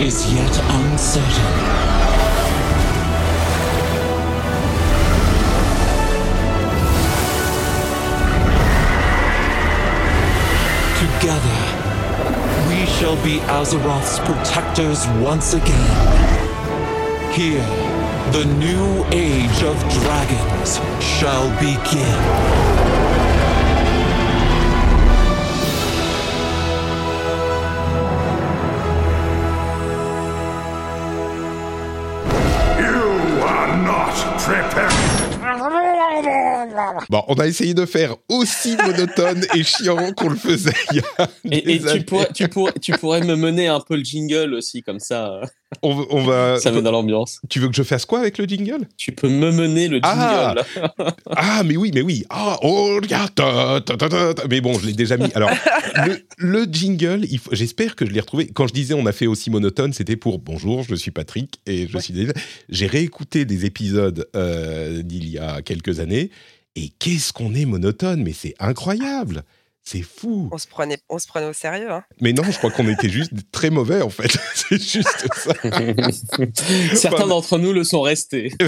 is yet uncertain. Together, we shall be Azeroth's protectors once again. Here, the new age of dragons shall begin. Bon, on a essayé de faire aussi monotone et chiant qu'on le faisait il y a Et, et des années. tu, pourrais, tu, pourrais, tu pourrais me mener un peu le jingle aussi, comme ça, On, va- on va. ça met dans l'ambiance. Tu veux que je fasse quoi avec le jingle? Tu peux me mener le jingle. Ah. Ah, mais oui, mais oui. Ah, oh, regarde. ta, ta, ta, ta, ta. Mais bon, je l'ai déjà mis. Alors, le, le jingle, j'espère que je l'ai retrouvé. Quand je disais on a fait aussi monotone, c'était pour bonjour, je suis Patrick et je suis. J'ai réécouté des épisodes euh, d'il y a quelques années et qu'est-ce qu'on est monotone, mais c'est incroyable. C'est fou. On se prenait, on se prenait au sérieux. Hein. Mais non, je crois qu'on était juste très mauvais en fait. c'est juste ça. Certains d'entre nous le sont restés. Je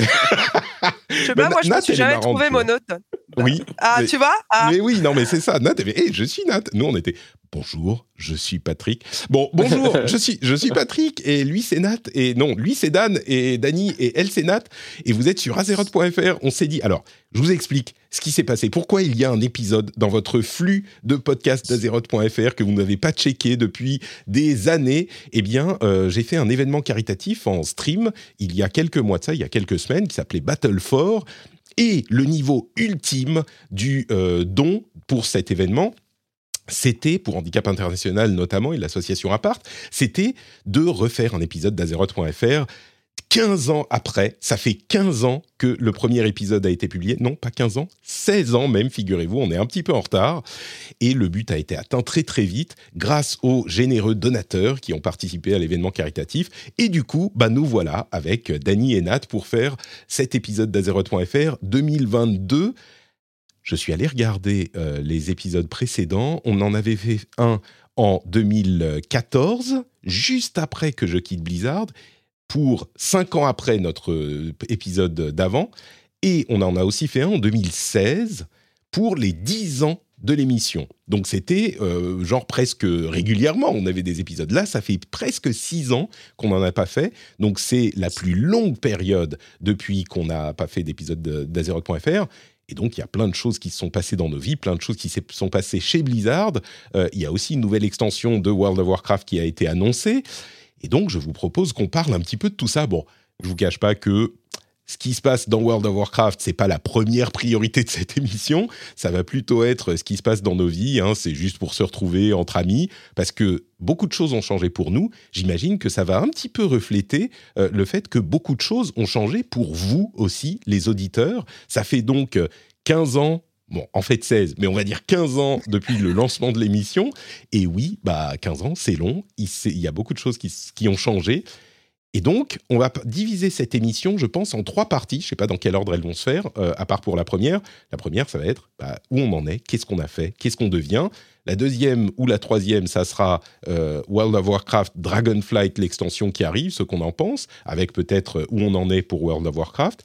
sais Mais pas, moi je Nat, me suis jamais trouvé monotone. Oui. Ah, mais- tu vois ah. Mais oui, non, mais c'est ça. Nat, avait, Hey, je suis Nat. Nous, on était bonjour, je suis Patrick. Bon, bonjour, je suis, je suis Patrick et lui c'est Nat et non, lui c'est Dan et Dany et elle c'est Nat et vous êtes sur azeroth.fr. On s'est dit, alors, je vous explique ce qui s'est passé. Pourquoi il y a un épisode dans votre flux de podcast d'Azeroth.fr que vous n'avez pas checké depuis des années? Eh bien, euh, j'ai fait un événement caritatif en stream il y a quelques mois de ça, il y a quelques semaines, qui s'appelait Battle for. Et le niveau ultime du euh, don pour cet événement, c'était, pour Handicap International notamment, et l'association Apart, c'était de refaire un épisode d'Azeroth.fr 15 ans après, ça fait 15 ans que le premier épisode a été publié. Non, pas 15 ans, 16 ans même, figurez-vous, on est un petit peu en retard. Et le but a été atteint très très vite grâce aux généreux donateurs qui ont participé à l'événement caritatif. Et du coup, bah, nous voilà avec Dany et Nat pour faire cet épisode d'Azeroth.fr 2022. Je suis allé regarder euh, les épisodes précédents. On en avait fait un en 2014, juste après que je quitte Blizzard, pour cinq ans après notre euh, épisode d'avant. Et on en a aussi fait un en 2016 pour les 10 ans de l'émission. Donc c'était euh, genre presque régulièrement, on avait des épisodes. Là, ça fait presque six ans qu'on n'en a pas fait. Donc c'est la plus longue période depuis qu'on n'a pas fait d'épisode de- d'Azeroth.fr. Et donc, il y a plein de choses qui se sont passées dans nos vies, plein de choses qui se sont passées chez Blizzard. Euh, il y a aussi une nouvelle extension de World of Warcraft qui a été annoncée. Et donc, je vous propose qu'on parle un petit peu de tout ça. Bon, je vous cache pas que ce qui se passe dans World of Warcraft, c'est pas la première priorité de cette émission. Ça va plutôt être ce qui se passe dans nos vies. hein. C'est juste pour se retrouver entre amis, parce que beaucoup de choses ont changé pour nous. J'imagine que ça va un petit peu refléter euh, le fait que beaucoup de choses ont changé pour vous aussi, les auditeurs. Ça fait donc euh, 15 ans. Bon, en fait 16, mais on va dire 15 ans depuis le lancement de l'émission. Et oui, bah 15 ans, c'est long. Il, y a beaucoup de choses qui ont changé. Et donc, on va diviser cette émission, je pense, en trois parties. Je ne sais pas dans quel ordre elles vont se faire, euh, à part pour la première. La première, ça va être bah, où on en est, qu'est-ce qu'on a fait, qu'est-ce qu'on devient. La deuxième ou la troisième, ça sera euh, World of Warcraft Dragonflight, l'extension qui arrive, ce qu'on en pense, avec peut-être euh, où on en est pour World of Warcraft.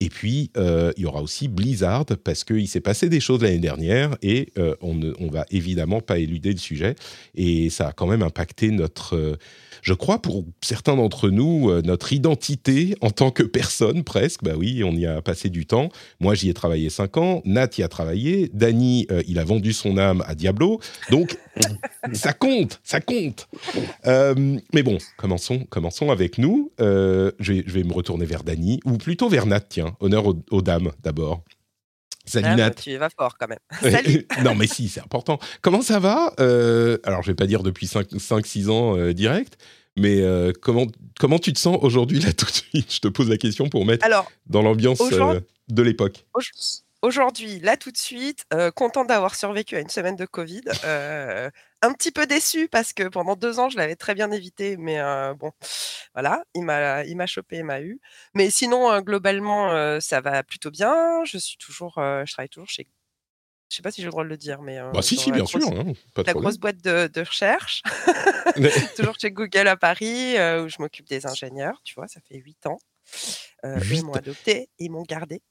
Et puis, il y aura aussi Blizzard, parce qu'il s'est passé des choses l'année dernière, et on ne on va évidemment pas éluder le sujet. Et ça a quand même impacté notre, je crois pour certains d'entre nous, euh, notre identité en tant que personne presque. Bah oui, on y a passé du temps. Moi, j'y ai travaillé cinq ans. Nat y a travaillé. Danny, euh, il a vendu son âme à Diablo. Donc, ça compte, ça compte. Euh, mais bon, commençons, commençons avec nous. Euh, je, vais, je vais me retourner vers Danny, ou plutôt vers Nat, tiens. Honneur aux, aux dames d'abord. Salut Ah, Nat. tu y vas fort quand même. Salut. non, mais si, c'est important. Comment ça va? Euh, Alors, je vais pas dire depuis 5-6 ans euh, direct, mais euh, comment, comment tu te sens aujourd'hui, là, tout de suite? Je te pose la question pour mettre Alors, dans l'ambiance euh, de l'époque. aujourd'hui, là tout de suite, euh, content d'avoir survécu à une semaine de Covid. euh, un petit peu déçu parce que pendant deux ans, je l'avais très bien évité, mais bon, voilà, il m'a, il m'a chopé, il m'a eu. Mais sinon, globalement, ça va plutôt bien. Je suis toujours, je travaille toujours chez, je sais pas si j'ai le droit de le dire, mais euh, Bah, si, si, la bien grosse- sûr, hein, pas de La problème. grosse boîte de, de recherche, toujours chez Google à Paris, euh, où je m'occupe des ingénieurs, tu vois, ça fait huit ans. Euh, eux, Huit ils m'ont adopté, ils m'ont gardé.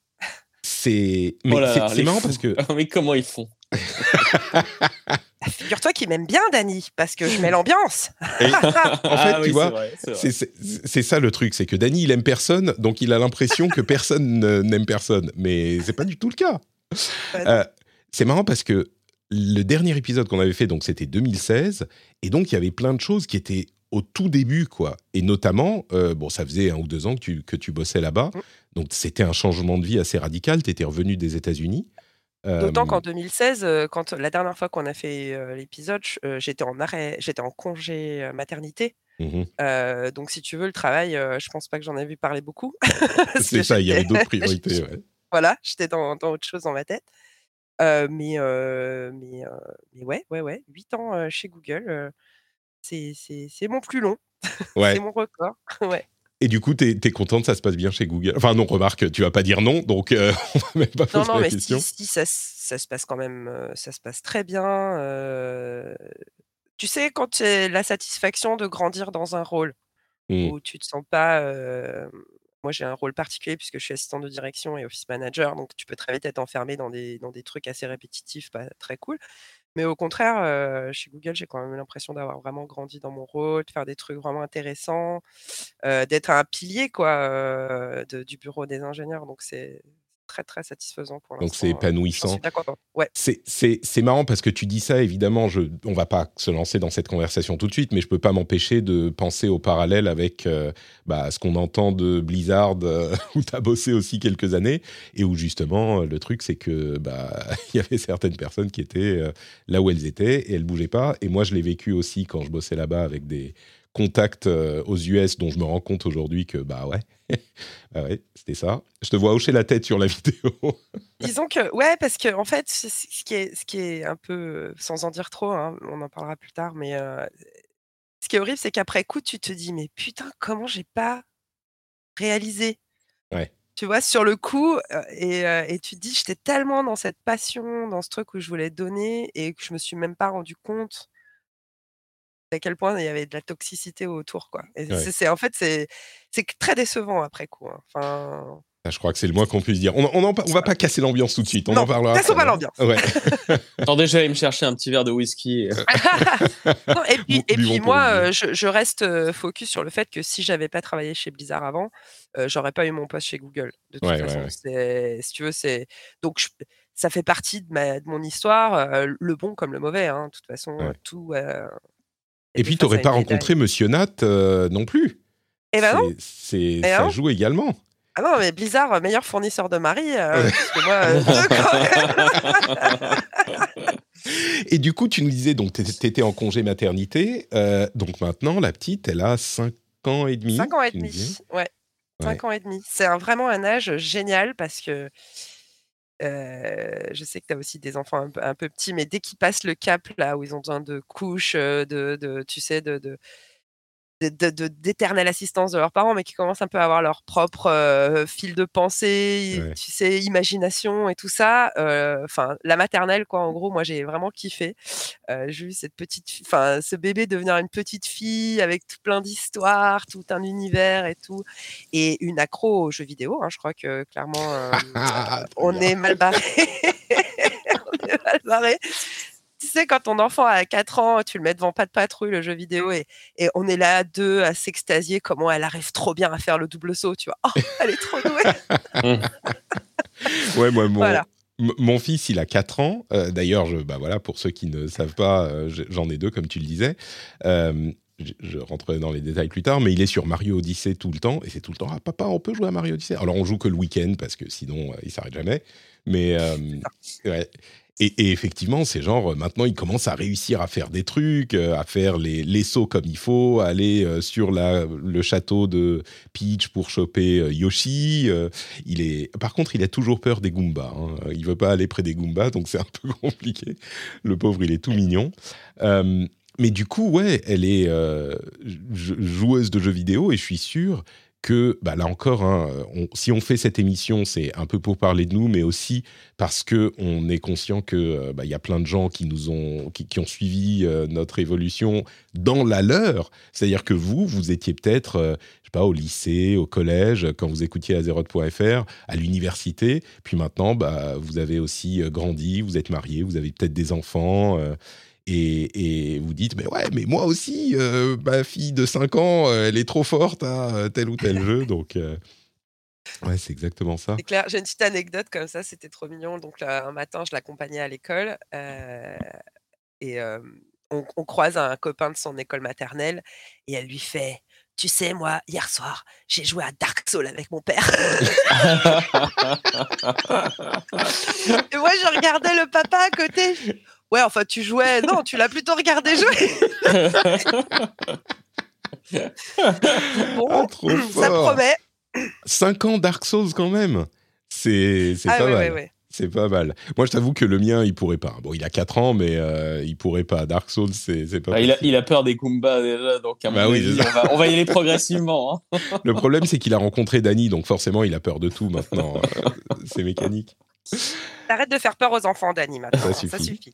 C'est Oh marrant fous. parce que mais comment ils font? Ah, Figure-toi qu'ils m'aiment bien, Dany, parce que je mets l'ambiance. Et- en fait, Ah tu oui, vois, c'est ça le truc, c'est que Danny il aime personne, donc il a l'impression que personne ne- n'aime personne, mais c'est pas du tout le cas. Euh, c'est marrant parce que le dernier épisode qu'on avait fait, donc c'était 2016, et donc il y avait plein de choses qui étaient au tout début, quoi. Et notamment, euh, bon, ça faisait un ou deux ans que tu, que tu bossais là-bas, Mm. donc c'était un changement de vie assez radical. Tu étais revenu des États-Unis. D'autant Euh, qu'en 2016, euh, quand la dernière fois qu'on a fait euh, l'épisode, j'étais en arrêt, j'étais en congé maternité. mhm. Euh, donc, si tu veux, le travail, je pense pas que j'en ai vu parler beaucoup. C'est ça, il y avait d'autres priorités. ouais. voilà, j'étais dans, dans autre chose dans ma tête. Euh, mais, euh, mais, euh, mais ouais, ouais, ouais, 8 ans chez Google, c'est mon plus long, Ouais. c'est mon record. ouais. Et du coup, tu es, content, ça se passe bien chez Google? Enfin, non, remarque, tu vas pas dire non, donc on va même pas Non, poser non, la mais question. si, si, ça, ça se passe quand même, ça se passe très bien. Tu sais, quand tu as la satisfaction de grandir dans un rôle Mm. où tu te sens pas. Moi, j'ai un rôle particulier puisque je suis assistant de direction et office manager, donc tu peux très vite être enfermé dans des, dans des trucs assez répétitifs, pas très cool. Mais au contraire, euh, chez Google, j'ai quand même l'impression d'avoir vraiment grandi dans mon rôle, de faire des trucs vraiment intéressants, euh, d'être un pilier quoi, euh, du bureau des ingénieurs. Donc, c'est très, très satisfaisant pour l'instant. Donc c'est euh, épanouissant. Ouais. C'est- marrant parce que tu dis ça, évidemment, je, on va pas se lancer dans cette conversation tout de suite, mais je peux pas m'empêcher de penser au parallèle avec euh, bah, ce qu'on entend de Blizzard, euh, où tu as bossé aussi quelques années, et où justement, le truc, c'est que bah, il y avait certaines personnes qui étaient euh, là où elles étaient et elles bougeaient pas. Et moi, je l'ai vécu aussi quand je bossais là-bas avec des contacts euh, aux US dont je me rends compte aujourd'hui que, bah ouais, bah ouais c'était ça. Je te vois hocher la tête sur la vidéo. Disons que, ouais, parce que en fait, ce qui est, ce qui est un peu, sans en dire trop, hein, on en parlera plus tard, mais euh, ce qui est horrible, c'est qu'après coup, tu te dis, mais putain, comment j'ai pas réalisé? Ouais. Tu vois, sur le coup, euh, et, et tu te dis, j'étais tellement dans cette passion, dans ce truc où je voulais donner, et que je me suis même pas rendu compte à quel point il y avait de la toxicité autour, quoi. Et Ouais. c'est, c'est- en fait, c'est, très décevant après coup. hein. Enfin, Ah, Je crois que c'est le moins qu'on puisse dire. On, pa- on va pas casser l'ambiance tout de suite. On Non, en parlera. cassons pas hein. l'ambiance. Ouais. Attendez, j'allais me chercher un petit verre de whisky. et- Non, et puis, et moi, euh, je, je reste euh, focus sur le fait que si j'avais pas travaillé chez Blizzard avant, euh, j'aurais pas eu mon poste chez Google. De toute Ouais, façon, ouais. C'est- si tu veux, c'est donc je- ça fait partie de, ma, de mon histoire, euh, le bon comme le mauvais. hein, de toute façon, Ouais. tout. euh, Et puis, tu n'aurais pas rencontré Monsieur Nat euh, non plus. Eh ben non. C'est- Eh ça non. joue également. Ah non, mais Blizzard, euh, meilleur fournisseur de mari. euh, euh, Et du coup, tu nous disais, donc, tu étais en congé maternité. donc maintenant, la petite, elle a 5 ans et demi. 5 ans et demi. Ouais. 5 ans et demi. C'est vraiment un âge génial parce que je sais que tu as aussi des enfants un peu, un peu petits, mais dès qu'ils passent le cap là où ils ont besoin de couches, de, tu sais, de- d'éternelle assistance de leurs parents, mais qui commencent un peu à avoir leur propre euh, fil de pensée, Ouais. tu sais, imagination et tout ça. euh, Enfin, la maternelle, quoi. En gros, moi, j'ai vraiment kiffé. Euh, j'ai vu cette petite, fi- enfin, ce bébé devenir une petite fille avec tout plein d'histoires, tout un univers et tout, et une accro aux jeux vidéo. hein. je crois que clairement, Ah, on est mal barré. on est mal barré. Tu sais, quand ton enfant a 4 ans, tu le mets devant pas de patrouille, le jeu vidéo, et, et on est là à deux à s'extasier comment elle arrive trop bien à faire le double saut, tu vois. Oh, elle est trop douée. Ouais, moi, mon, Voilà. mon fils, il a 4 ans. Euh, D'ailleurs, bah voilà, pour ceux qui ne savent pas, euh, je- j'en ai deux, comme tu le disais. Euh, je, je rentrerai dans les détails plus tard, mais il est sur Mario Odyssey tout le temps. Et c'est tout le temps, ah papa, on peut jouer à Mario Odyssey? Alors, on joue que le week-end, parce que sinon, euh, il s'arrête jamais. Mais, euh, ouais. Et, effectivement, c'est genre, euh, maintenant, il commence à réussir à faire des trucs, euh, à faire les, les sauts comme il faut, à aller euh, sur le château de Peach pour choper Yoshi. il est, par contre, il a toujours peur des Goombas. Hein. Il veut pas aller près des Goombas, donc c'est un peu compliqué. Le pauvre, il est tout mignon. Mais du coup, ouais, elle est jou- joueuse de jeux vidéo et je suis sûr que, bah, là encore, hein, si on fait cette émission, c'est un peu pour parler de nous, mais aussi parce que on est conscient que euh, bah, il y a plein de gens qui nous ont, qui, ont suivi euh, notre évolution dans la leur. C'est-à-dire que vous, vous étiez peut-être, euh, je sais pas, au lycée, au collège, quand vous écoutiez Azeroth.fr, à l'université, puis maintenant, bah, vous avez aussi euh, grandi, vous êtes marié, vous avez peut-être des enfants. Et, et vous dites, mais ouais, mais moi aussi, euh, ma fille de 5 ans, euh, elle est trop forte à euh, tel ou tel jeu. Donc, euh, ouais, c'est exactement ça. C'est clair, j'ai une petite anecdote comme ça, c'était trop mignon. Donc, là, un matin, je l'accompagnais à l'école euh, et euh, on, on croise un copain de son école maternelle et elle lui fait Tu sais, moi, hier soir, j'ai joué à Dark Souls avec mon père. et moi, je regardais le papa à côté. Ouais, enfin, tu jouais. Non, tu l'as plutôt regardé jouer. Bon, Ah, trop ça fort. promet. 5 ans Dark Souls quand même. C'est c'est Ah pas mal. C'est pas mal. Moi, je t'avoue que le mien, il pourrait pas. Bon, il a 4 ans, mais euh, il pourrait pas. Dark Souls, c'est c'est pas Ah, il, a, possible. il a peur des Goombas déjà, donc à mon Bah oui, avis, on, va, on va y aller progressivement. hein. Le problème, c'est qu'il a rencontré Dany, donc forcément, il a peur de tout maintenant. C'est mécanique. Arrête de faire peur aux enfants, Dani, maintenant. Ça suffit. Ça suffit.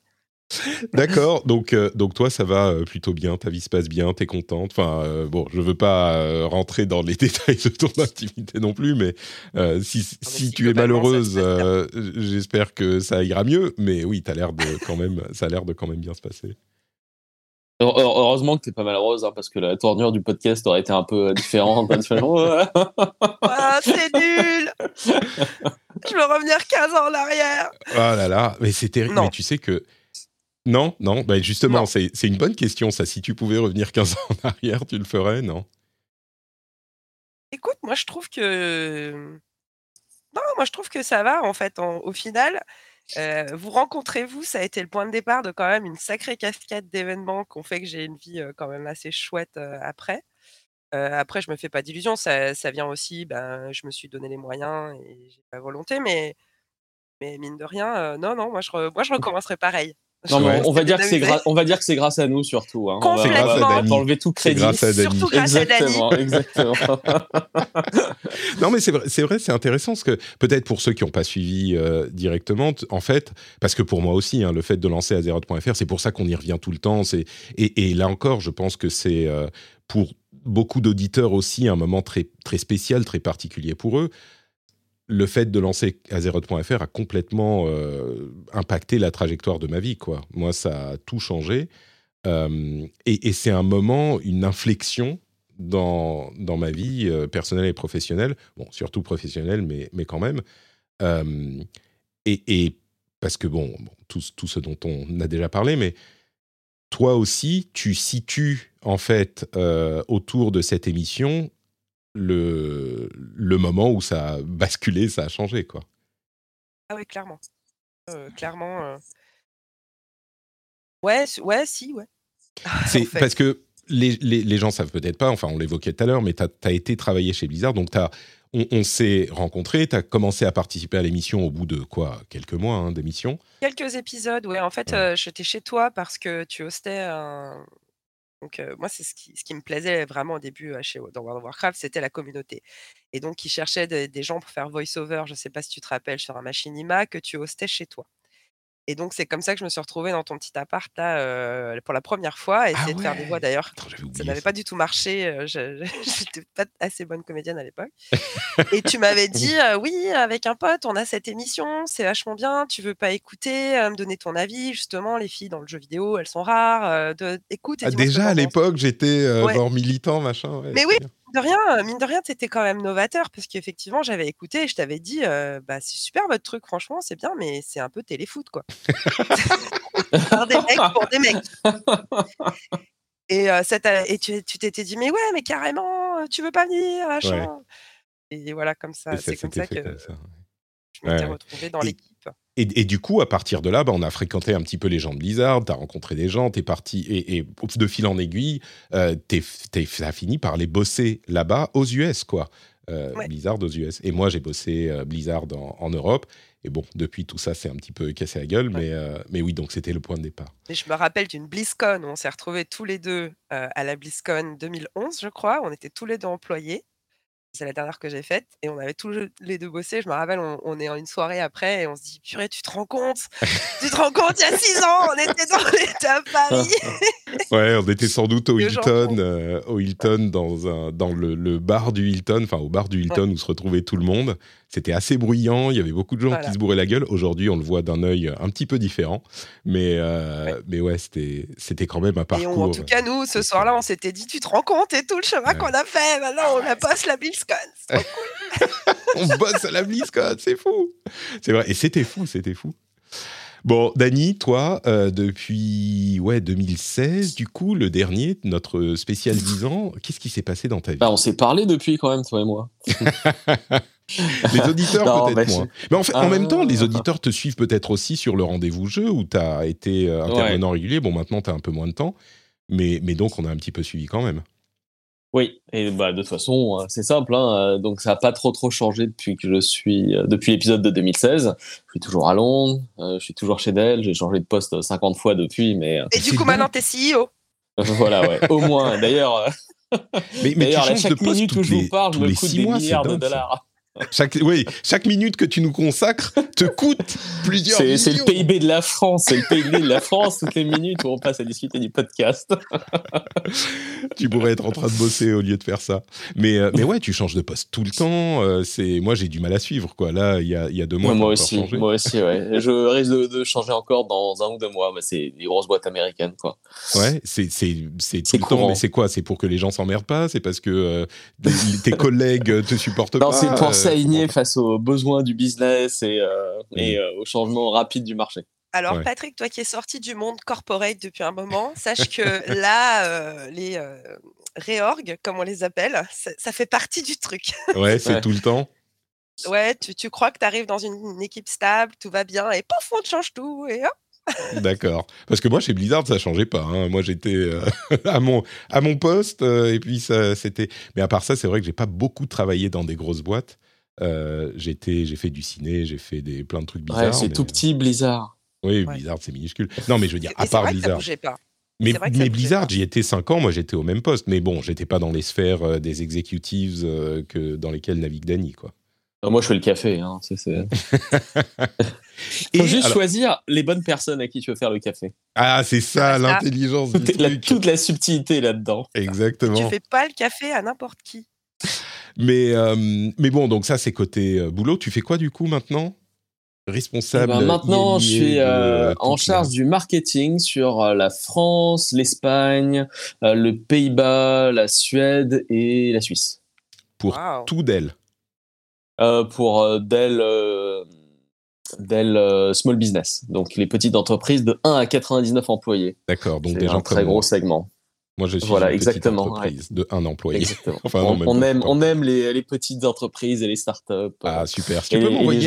D'accord, donc, euh, donc toi, ça va euh, plutôt bien, ta vie se passe bien, t'es contente. Enfin, euh, bon, je veux pas euh, rentrer dans les détails de ton activité non plus, mais euh, si, mais si si, tu es malheureuse, euh, j'espère que ça ira mieux. Mais oui, t'as l'air de quand même, ça a l'air de quand même bien se passer. Heure- heure- Heureusement que t'es pas malheureuse, hein, parce que la tournure du podcast aurait été un peu différente. hein, Ouais. Ah, c'est nul Je veux revenir 15 ans en arrière. Oh là là, mais c'est terrible. Mais tu sais que non, non, bah justement, c'est une bonne question. Ça, si tu pouvais revenir 15 ans en arrière, tu le ferais, non? Écoute, moi je trouve que. Non, moi je trouve que ça va en fait. en- au final, euh, vous rencontrez vous, ça a été le point de départ de quand même une sacrée cascade d'événements qui ont fait que j'ai une vie euh, quand même assez chouette euh, après. Après, je me fais pas d'illusions, ça, ça vient aussi, ben, je me suis donné les moyens et j'ai la volonté, mais, mais mine de rien, non, non, moi je, re- moi je recommencerai pareil. Non, Ouais. on, va dire que c'est on va dire que c'est grâce à nous surtout. Hein. On va- C'est grâce à on va- on va Dany. t'enlever tout crédit. grâce à. Surtout grâce à Dany. Exactement, exactement. Non, mais c'est vrai, c'est vrai, c'est intéressant parce que peut-être pour ceux qui n'ont pas suivi euh, directement, en fait, parce que pour moi aussi, hein, le fait de lancer Azeroth.fr, c'est pour ça qu'on y revient tout le temps. C'est et, et là encore, je pense que c'est euh, pour beaucoup d'auditeurs aussi un moment très très spécial, très particulier pour eux. Le fait de lancer Azeroth.fr a complètement euh, impacté la trajectoire de ma vie, quoi. Moi, ça a tout changé. Euh, et c'est un moment, une inflexion dans, dans ma vie euh, personnelle et professionnelle, bon, surtout professionnelle, mais, mais quand même. Et, parce que, bon, bon tout, tout ce dont on a déjà parlé, mais toi aussi, tu situes, en fait, autour de cette émission, le, le moment où ça a basculé, ça a changé, quoi. Ah oui, clairement. Euh, clairement. euh. Ouais, ouais, si, ouais. C'est En fait. parce que les, les, les gens savent peut-être pas, enfin on l'évoquait tout à l'heure, mais tu as, été travaillé chez Blizzard, donc t'as- on, on s'est rencontrés, tu as commencé à participer à l'émission au bout de quoi Quelques mois hein, d'émission. Quelques épisodes, ouais. En fait, Ouais. euh, j'étais chez toi parce que tu hostais un, Donc moi, c'est ce qui, me plaisait vraiment au début chez, dans World of Warcraft, c'était la communauté. Et donc, ils cherchaient des gens pour faire voice-over, je ne sais pas si tu te rappelles, sur un machinima que tu hostais chez toi. Et donc, c'est comme ça que je me suis retrouvée dans ton petit appart là euh, pour la première fois, essayer Ah de faire des voix d'ailleurs. Ça n'avait pas du tout marché. euh, je n'étais pas assez bonne comédienne à l'époque. Et tu m'avais dit euh, oui, avec un pote, on a cette émission, c'est vachement bien. Tu veux pas écouter, me donner ton avis justement. Les filles dans le jeu vidéo, elles sont rares. de... Écoute. et Ah, déjà à l'époque, j'étais Ouais. genre militant, machin. ouais, Mais oui. bien. De rien, mine de rien, c'était quand même novateur parce qu'effectivement, j'avais écouté et je t'avais dit, euh, bah, c'est super votre truc, franchement, c'est bien, mais c'est un peu téléfoot, quoi. Par des mecs pour des mecs. Et, euh, ça et tu tu t'étais dit, mais ouais, mais carrément, tu veux pas venir, machin. Et voilà, comme ça, c'est comme ça que ça. je m'étais Ouais, retrouvée dans l'équipe. Et, et du coup, à partir de là, bah, on a fréquenté un petit peu les gens de Blizzard, t'as rencontré des gens, t'es parti, et, et de fil en aiguille, euh, a fini par les bosser là-bas, aux US, quoi. Euh, Ouais. Blizzard aux US. Et moi, j'ai bossé euh, Blizzard en, en Europe. Et bon, depuis tout ça, c'est un petit peu cassé la gueule, mais, euh, mais oui, donc c'était le point de départ. Et je me rappelle d'une BlizzCon où on s'est retrouvés tous les deux à la BlizzCon 2011, je crois. On était tous les deux employés. C'est la dernière que j'ai faite. Et on avait tous les deux bossé. Je me rappelle, on, on est en une soirée après et on se dit Purée, tu te rends compte? Tu te rends compte, il y a six ans, on était dans l'État Paris. Ouais, on était sans doute au Le Hilton, euh, au Hilton dans, un, dans le, le bar du Hilton, enfin au bar du Hilton où se retrouvait tout le monde. C'était assez bruyant, il y avait beaucoup de gens Voilà. qui se bourraient la gueule. Aujourd'hui, on le voit d'un œil un petit peu différent, mais euh, Ouais. mais ouais, c'était c'était quand même un Et parcours. on- en tout cas, nous, ce soir-là, on s'était dit Tu te rends compte et tout le chemin Ouais. qu'on a fait Maintenant, on la bosse la BlizzCon. C'est trop on bosse à la BlizzCon, c'est fou. C'est vrai, et c'était fou, c'était fou. Bon, Dany, toi, euh, depuis ouais 2016, du coup, le dernier, notre spécial 10 ans, qu'est-ce qui s'est passé dans ta vie? Bah, on s'est parlé depuis quand même, toi et moi. Les auditeurs, peut-être moins. Mais en, fait, en même temps, les auditeurs te suivent peut-être aussi sur le rendez-vous jeu où tu as été euh, intervenant régulier. Bon, maintenant, tu as un peu moins de temps. Mais, mais donc, on a un petit peu suivi quand même. Oui, et bah, de toute façon, euh, c'est simple. Hein, euh, donc, ça n'a pas trop trop changé depuis que je suis, euh, depuis l'épisode de 2016. Je suis toujours à Londres, je suis toujours chez Dell. J'ai changé de poste 50 fois depuis, mais Et du coup, maintenant, t'es CEO. voilà, ouais, au moins. D'ailleurs, Mais, mais d'ailleurs, à chaque minute où je les- vous parle, je me coûte six des mois, milliards de ça. Chaque, oui, chaque minute que tu nous consacres te coûte plusieurs C'est c'est le. PIB de la France, c'est le PIB de la France toutes les minutes où on passe à discuter du podcast. tu pourrais être en train de bosser au lieu de faire ça. Mais, euh, mais ouais, tu changes de poste tout le temps. euh, c'est moi, j'ai du mal à suivre. Quoi. Là, il y a, y a deux mois, Ouais, moi aussi, changé. moi aussi, ouais. Je risque de, de changer encore dans un ou deux mois. mais c'est des grosses boîtes américaines, quoi. Ouais, c'est c'est c'est tout le temps. Mais c'est quoi? C'est pour que les gens s'emmerdent pas? C'est parce que euh, tes collègues te supportent Non, pas? c'est pour s'aligner face aux besoins du business et, euh, Mm. et euh, au changement rapide du marché. Alors, Ouais. Patrick, toi qui es sorti du monde corporate depuis un moment, sache que là, euh, les euh, réorgs, comme on les appelle, ça, ça fait partie du truc. Ouais, c'est Ouais. tout le temps. Ouais, tu, tu crois que tu arrives dans une, une équipe stable, tout va bien, et pouf, on te change tout, et hop. D'accord. Parce que moi, chez Blizzard, ça changeait pas. hein. Moi, j'étais euh, à mon à mon poste euh, et puis ça, c'était. Mais à part ça, c'est vrai que j'ai pas beaucoup travaillé dans des grosses boîtes. Euh, j'étais, j'ai fait du ciné, j'ai fait des plein de trucs bizarres. Ouais, c'est mais- tout petit, Blizzard. Oui, Ouais. Blizzard, c'est minuscule. Non, mais je veux dire, Et à part vrai que ça Blizzard. bougeait pas. Mais, mais Blizzard, j'y étais 5 ans, moi j'étais au même poste. Mais bon, j'étais pas dans les sphères euh, des executives euh, que, dans lesquelles navigue Dany, quoi. Moi, je fais le café. Hein. C'est, c'est... Et Faut juste alors- choisir les bonnes personnes à qui tu veux faire le café. Ah, c'est ça, ça. l'intelligence toute la subtilité là-dedans. Exactement. Tu fais pas le café à n'importe qui. Mais, euh, mais bon, donc ça, c'est côté euh, boulot. Tu fais quoi du coup maintenant? Eh Responsable. ben, maintenant, je suis de, euh, en charge du marketing sur euh, la France, l'Espagne, euh, le Pays-Bas, la Suède et la Suisse. Pour tout d'elle. Euh, pour euh, Dell, euh, Dell euh, Small Business, donc les petites entreprises de 1 à 99 employés. D'accord. Donc C'est des gens un comme très moi. gros segment. Moi, je suis Voilà, une petite exactement, entreprise de un employé. Enfin, on, même aime, on aime les, les petites entreprises et les startups. Ah euh, super. Si tu et, peux m'envoyer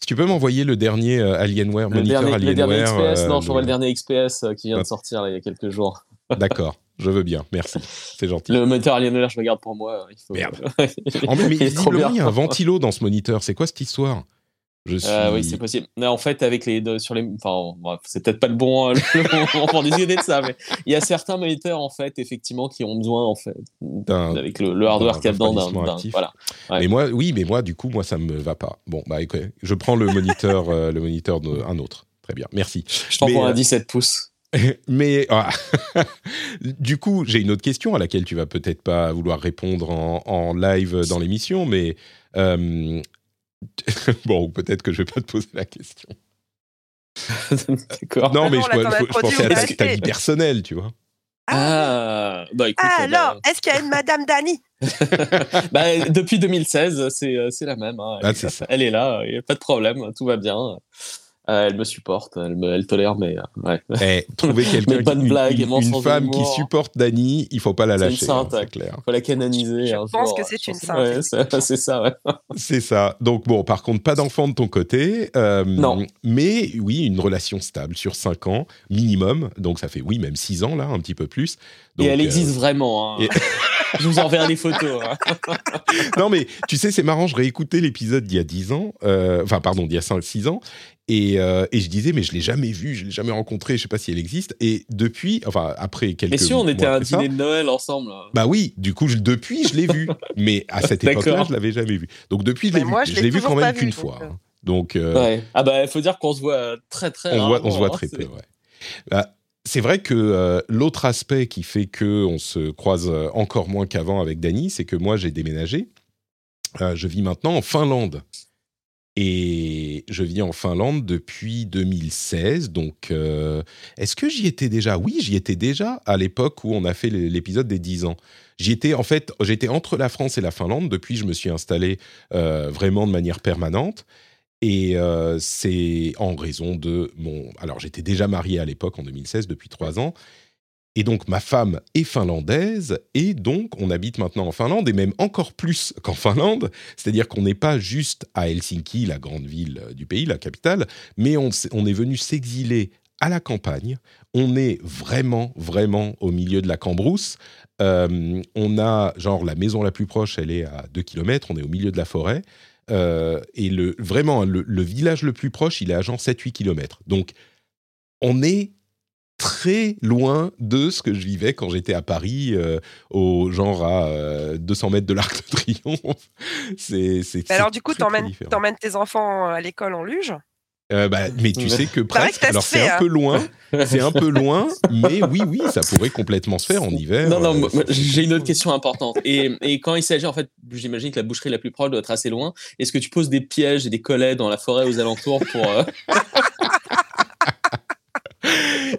si tu peux m'envoyer le dernier euh, Alienware, Le moniteur dernier, le dernier Alienware. XPS, euh, non, je t'envoie le- le dernier XPS euh, qui vient de sortir là, il y a quelques jours. D'accord. Je veux bien. Merci. C'est gentil. Le moniteur Alienware, je le garde pour moi. Il faut... Merde. En mais, mais visiblement, il y a un ventilo dans ce moniteur. C'est quoi cette histoire? Je suis... Euh, oui, c'est possible. Mais en fait, avec les sur les, enfin, c'est peut-être pas le bon, euh, le bon moment pour discuter de ça, mais il y a certains moniteurs en fait, effectivement, qui ont besoin en fait, avec le, le hardware qu'il y a dedans, voilà. Ouais. Mais moi, oui, mais moi, du coup, moi, ça me va pas. Bon, bah, écoute, je prends le moniteur, euh, le moniteur d'un autre. Très bien, merci. Je prends Mais, pour euh, un 17 pouces. Mais ah, du coup, j'ai une autre question à laquelle tu vas peut-être pas vouloir répondre en, en live dans l'émission, mais euh, bon, peut-être que je vais pas te poser la question. D'accord. Non, Ah mais non, je, là, je- je pensais à ta, vie personnelle, tu vois? Ah, bah écoute, Ah, euh, bah, alors, est-ce qu'il y a une Madame Dani bah, depuis 2016, c'est euh, c'est la même. hein. Ah, Elle, c'est ça. elle est là, il n'y a pas de problème, tout va bien. Euh, elle me supporte, elle, me, elle tolère, mais euh, ouais. Eh, trouver quelqu'un, qui- une, blague, une- aimant une son femme qui supporte Dany, il faut pas la C'est une lâcher, sainte, hein, clair. Faut la canoniser. Je pense jour, que euh, c'est une sainte, ouais, c'est ça, ouais. C'est ça. Donc bon, par contre, pas d'enfant de ton côté. euh, Non. Mais oui, une relation stable sur 5 ans minimum. Donc ça fait oui, même 6 ans là, un petit peu plus. Donc, Et elle euh, existe vraiment. hein. et- je vous enverrai des photos. hein. non mais tu sais, c'est marrant, je réécoutais l'épisode d'il y a 10 ans, euh, enfin pardon, d'il y a 5-6 ans, et, euh, et je disais, mais je l'ai jamais vue, je l'ai jamais rencontrée, je sais pas si elle existe. Et depuis, enfin après quelques Mais si, on était à un ça, dîner de Noël ensemble. Bah oui, du coup, je- depuis, je l'ai vue. mais à cette époque-là, je l'avais jamais vue. Donc depuis, je l'ai vue. je l'ai vue quand même qu'une fois. donc, euh. hein. Donc, euh, Ouais. Ah bah, il faut dire qu'on se voit très très on, voit, on se voit hein, très peu, ouais. Bah, c'est vrai que euh, l'autre aspect qui fait que on se croise encore moins qu'avant avec Dany, c'est que moi j'ai déménagé. Euh, je vis maintenant en Finlande. Et je vis en Finlande depuis 2016. Donc, euh, est-ce que j'y étais déjà? Oui, j'y étais déjà à l'époque où on a fait l'é- l'épisode des 10 ans. J'y étais, en fait, j'étais entre la France et la Finlande. Depuis, je me suis installé euh, vraiment de manière permanente. Et euh, c'est en raison de mon... Alors j'étais déjà marié à l'époque, en 2016, depuis trois ans. Et donc ma femme est finlandaise, et donc on habite maintenant en Finlande, et même encore plus qu'en Finlande. C'est-à-dire qu'on n'est pas juste à Helsinki, la grande ville euh, du pays, la capitale, mais on, est venu s'exiler à la campagne. On est vraiment, vraiment au milieu de la cambrousse. Euh, on a, genre, la maison la plus proche, elle est à 2 km, on est au milieu de la forêt. Euh, et le, vraiment, le, le village le plus proche, il est à genre 7-8 km. Donc, on est très loin de ce que je vivais quand j'étais à Paris, euh, au genre à euh, 200 mètres de l'Arc de Triomphe. C'est, Alors, du coup, t'emmènes t'emmènes tes enfants à l'école en luge? Euh, bah, mais tu sais que presque. que Alors c'est un hein. peu loin, c'est un peu loin, mais oui, oui, ça pourrait complètement se faire en hiver. Non, non, euh, j'ai une autre question importante. Et, et quand il s'agit, en fait, j'imagine que la boucherie la plus proche doit être assez loin. Est-ce que tu poses des pièges et des collets dans la forêt aux alentours pour. euh,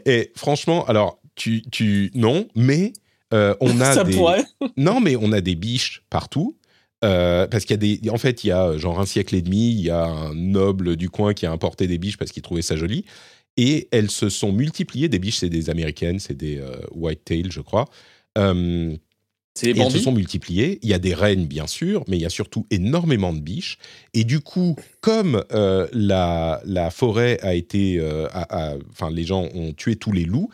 Et franchement, alors tu, tu, non, mais euh, on a ça des, pourrait non, mais on a des biches partout. euh, parce qu'il y a des, en fait, il y a genre un siècle et demi, il y a un noble du coin qui a importé des biches parce qu'il trouvait ça joli, et elles se sont multipliées. Des biches, c'est des américaines, c'est des euh, white-tail, je crois. Euh, les Et elles se sont multipliées. Il y a des reines, bien sûr, mais il y a surtout énormément de biches. Et du coup, comme euh, la, la forêt a été. euh, Enfin, les gens ont tué tous les loups,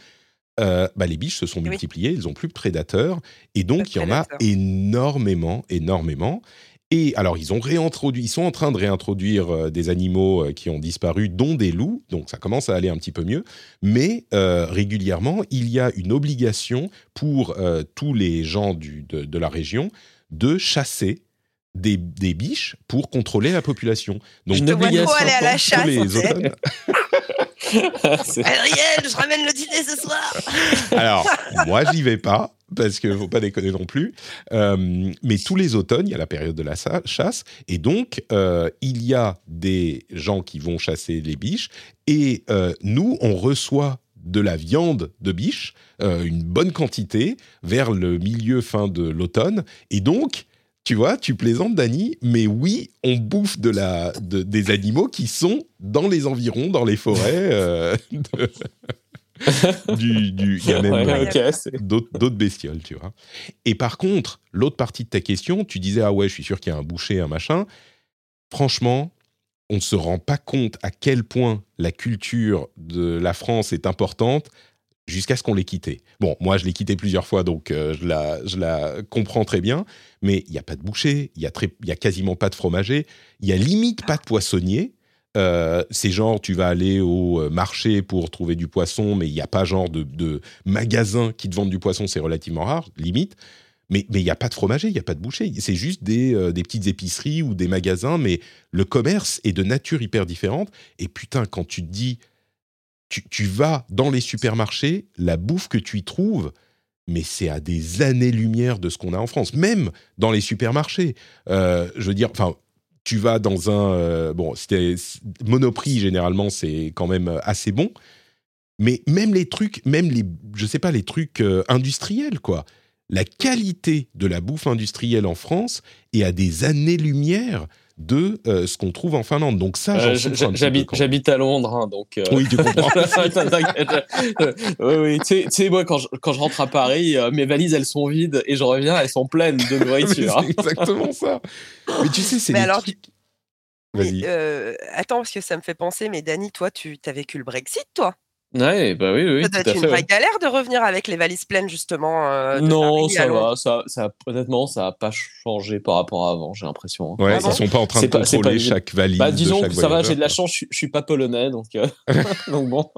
euh, bah, les biches se sont Oui. multipliées, ils n'ont plus de prédateurs. Et donc, il y en a énormément, énormément. Et alors, ils ont réintroduit, ils sont en train de réintroduire euh, des animaux euh, qui ont disparu, dont des loups. Donc, ça commence à aller un petit peu mieux. Mais euh, régulièrement, il y a une obligation pour euh, tous les gens du, de, de la région de chasser des, des biches pour contrôler la population. Donc, Une te vois trop obligation aller à la chasse. les automnes. Adrienne, je ramène le dîner ce soir. Alors, moi, j'y vais pas parce que faut pas déconner non plus. Euh, mais tous les automnes, il y a la période de la chasse, et donc euh, il y a des gens qui vont chasser les biches, et euh, nous, on reçoit de la viande de biche, une bonne quantité, vers le milieu fin de l'automne, et donc. Tu vois, tu plaisantes, Dani, mais oui, on bouffe de la, de- des animaux qui sont dans les environs, dans les forêts. du, du- il y a même, Ouais, d'autres bestioles, tu vois. Et par contre, l'autre partie de ta question, tu disais, ah ouais, je suis sûr qu'il y a un boucher, un machin. Franchement, on ne se rend pas compte à quel point la culture de la France est importante jusqu'à ce qu'on l'ait quittée. Bon, moi, je l'ai quittée plusieurs fois, donc euh, je, la, je la comprends très bien, mais il n'y a pas de boucher, il y, a a quasiment pas de fromager, il y a limite pas de poissonnier. Euh, c'est genre, tu vas aller au euh, marché pour trouver du poisson, mais il n'y a pas genre de, magasin qui te vendent du poisson, c'est relativement rare, limite. Mais il n'y a pas de fromager, il n'y a pas de boucher. C'est juste des, euh, des petites épiceries ou des magasins, mais le commerce est de nature hyper différente. Et putain, quand tu te dis, tu, vas dans les supermarchés, la bouffe que tu y trouves, mais c'est à des années-lumière de ce qu'on a en France, même dans les supermarchés. Je veux dire, enfin, tu vas dans un... euh, bon, c'était Monoprix, généralement, c'est quand même assez bon. Mais même les trucs, même les, je sais pas, les trucs euh, industriels, quoi. La qualité de la bouffe industrielle en France est à des années-lumière de euh, ce qu'on trouve en Finlande. Donc ça, j'en Euh, J'habite j'habite à Londres, hein, donc. euh, Oui, tu comprends. Oui, oui. Tu sais- tu sais, moi, quand je, quand je rentre à Paris, euh, mes valises, elles sont vides et je reviens, elles sont pleines de nourriture. hein. c'est exactement ça. Mais tu sais, c'est Mais des alors, trucs- Vas-y. euh, attends, parce que ça me fait penser, mais Dani, toi, tu as vécu le Brexit, toi? Ouais, bah oui, oui, Ça doit être une fait. vraie ouais. galère de revenir avec les valises pleines, justement. euh, Non, ça va. Ça, ça, honnêtement, ça n'a pas changé par rapport à avant, j'ai l'impression. hein. Ouais, Ah bon ils sont pas en train de pas- contrôler pas- chaque valise. Bah, de disons chaque que ça va, j'ai de la chance, je, je suis pas polonais, donc, euh, donc bon.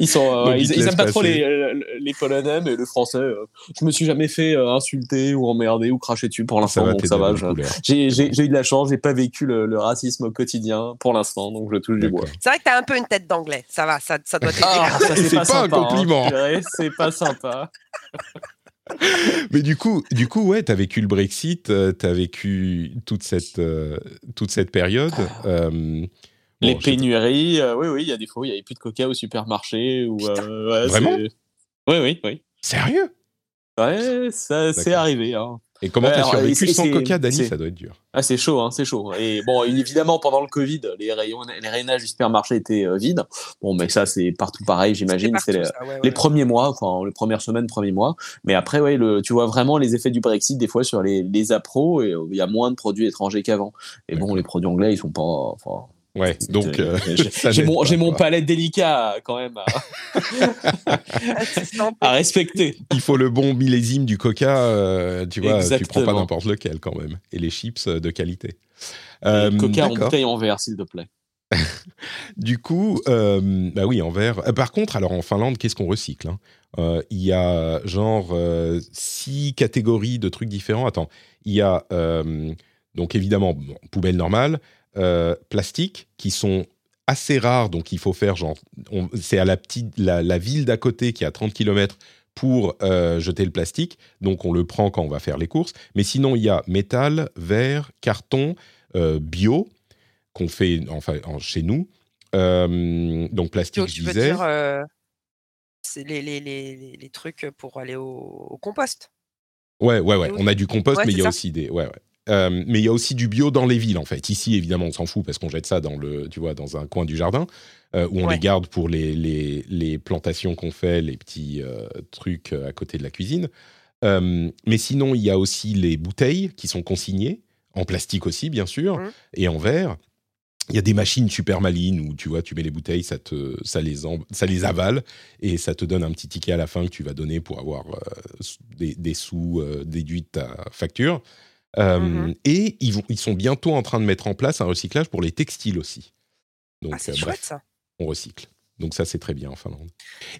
Ils sont, euh, ils ils, aiment pas trop les, euh, les polonais, mais le français, euh, je me suis jamais fait euh, insulter ou emmerder ou cracher dessus pour Ça l'instant, ça de la va. je-. J'ai eu de la chance, j'ai pas vécu le, le racisme au quotidien pour l'instant, donc je touche du bois. C'est vrai que t'as un peu une tête d'anglais. Ça va, ça, ça doit t'aider. Ah, ça C'est pas un hein, compliment. c'est pas sympa. Mais du coup, du coup, ouais, t'as vécu le Brexit, euh, t'as vécu toute cette euh, toute cette période. euh, Les pénuries, euh, oui, oui, il y a des fois, il y avait plus de coca au supermarché. Ou, ouais, Vraiment? Oui, oui, oui. Sérieux? Ouais, ça, c'est arrivé. Hein. Et comment t'as survécu sans Coca, Dani Ça doit être dur. Ah, c'est chaud, hein, c'est chaud. Et bon, évidemment, pendant le Covid, les rayons, les rayonnages du supermarché étaient euh, vides. Bon, mais ça, c'est partout pareil, j'imagine. C'est les, partout, ça, ouais, ouais, les ouais. premiers mois, enfin, les premières semaines, premiers mois. Mais après, ouais, le, tu vois vraiment les effets du Brexit des fois sur les, les appros et euh, il y a moins de produits étrangers qu'avant. Et bon, les produits anglais, ils sont pas, enfin, Ouais, donc euh, j'ai- mon, mon palais délicat quand même à, respecter. Il faut le bon millésime du Coca, euh, tu vois, tu prends pas n'importe lequel quand même. Et les chips euh, de qualité. Euh, Coca en bouteille en verre, s'il te plaît. Du coup, euh, bah oui, en verre. Euh, par contre, alors en Finlande, qu'est-ce qu'on recycle hein? Euh, Il y a genre euh, six catégories de trucs différents. Attends, il y a euh, donc évidemment bon, poubelle normale, euh, plastique qui sont assez rares, donc il faut faire genre, c'est à la petite, la, la ville d'à côté qui est à 30 km pour euh, jeter le plastique, donc on le prend quand on va faire les courses. Mais sinon, il y a métal, verre, carton, euh, bio qu'on fait enfin en- chez nous. Donc plastique, Donc, je disais. dire, c'est les, les, les, les- trucs pour aller au, au compost? Ouais, ouais, ouais. On a du compost, Ouais, mais il y a ça. aussi des. Ouais, ouais. Euh, mais il y a aussi du bio dans les villes, en fait. Ici, évidemment, on s'en fout parce qu'on jette ça dans le, tu vois, dans un coin du jardin euh, où on Ouais. les garde pour les, les, les plantations qu'on fait, les petits euh, trucs à côté de la cuisine. Mais sinon, il y a aussi les bouteilles qui sont consignées en plastique aussi, bien sûr, Mhm. et en verre. Il y a des machines super malines où tu vois, tu mets les bouteilles, ça te, ça les, ça les avale et ça te donne un petit ticket à la fin que tu vas donner pour avoir des, des sous déduits de ta facture. Euh, Mhm. Et ils, vont, ils sont bientôt en train de mettre en place un recyclage pour les textiles aussi. Donc, Ah, c'est euh, chouette bref, ça. on recycle. Donc ça, c'est très bien en Finlande.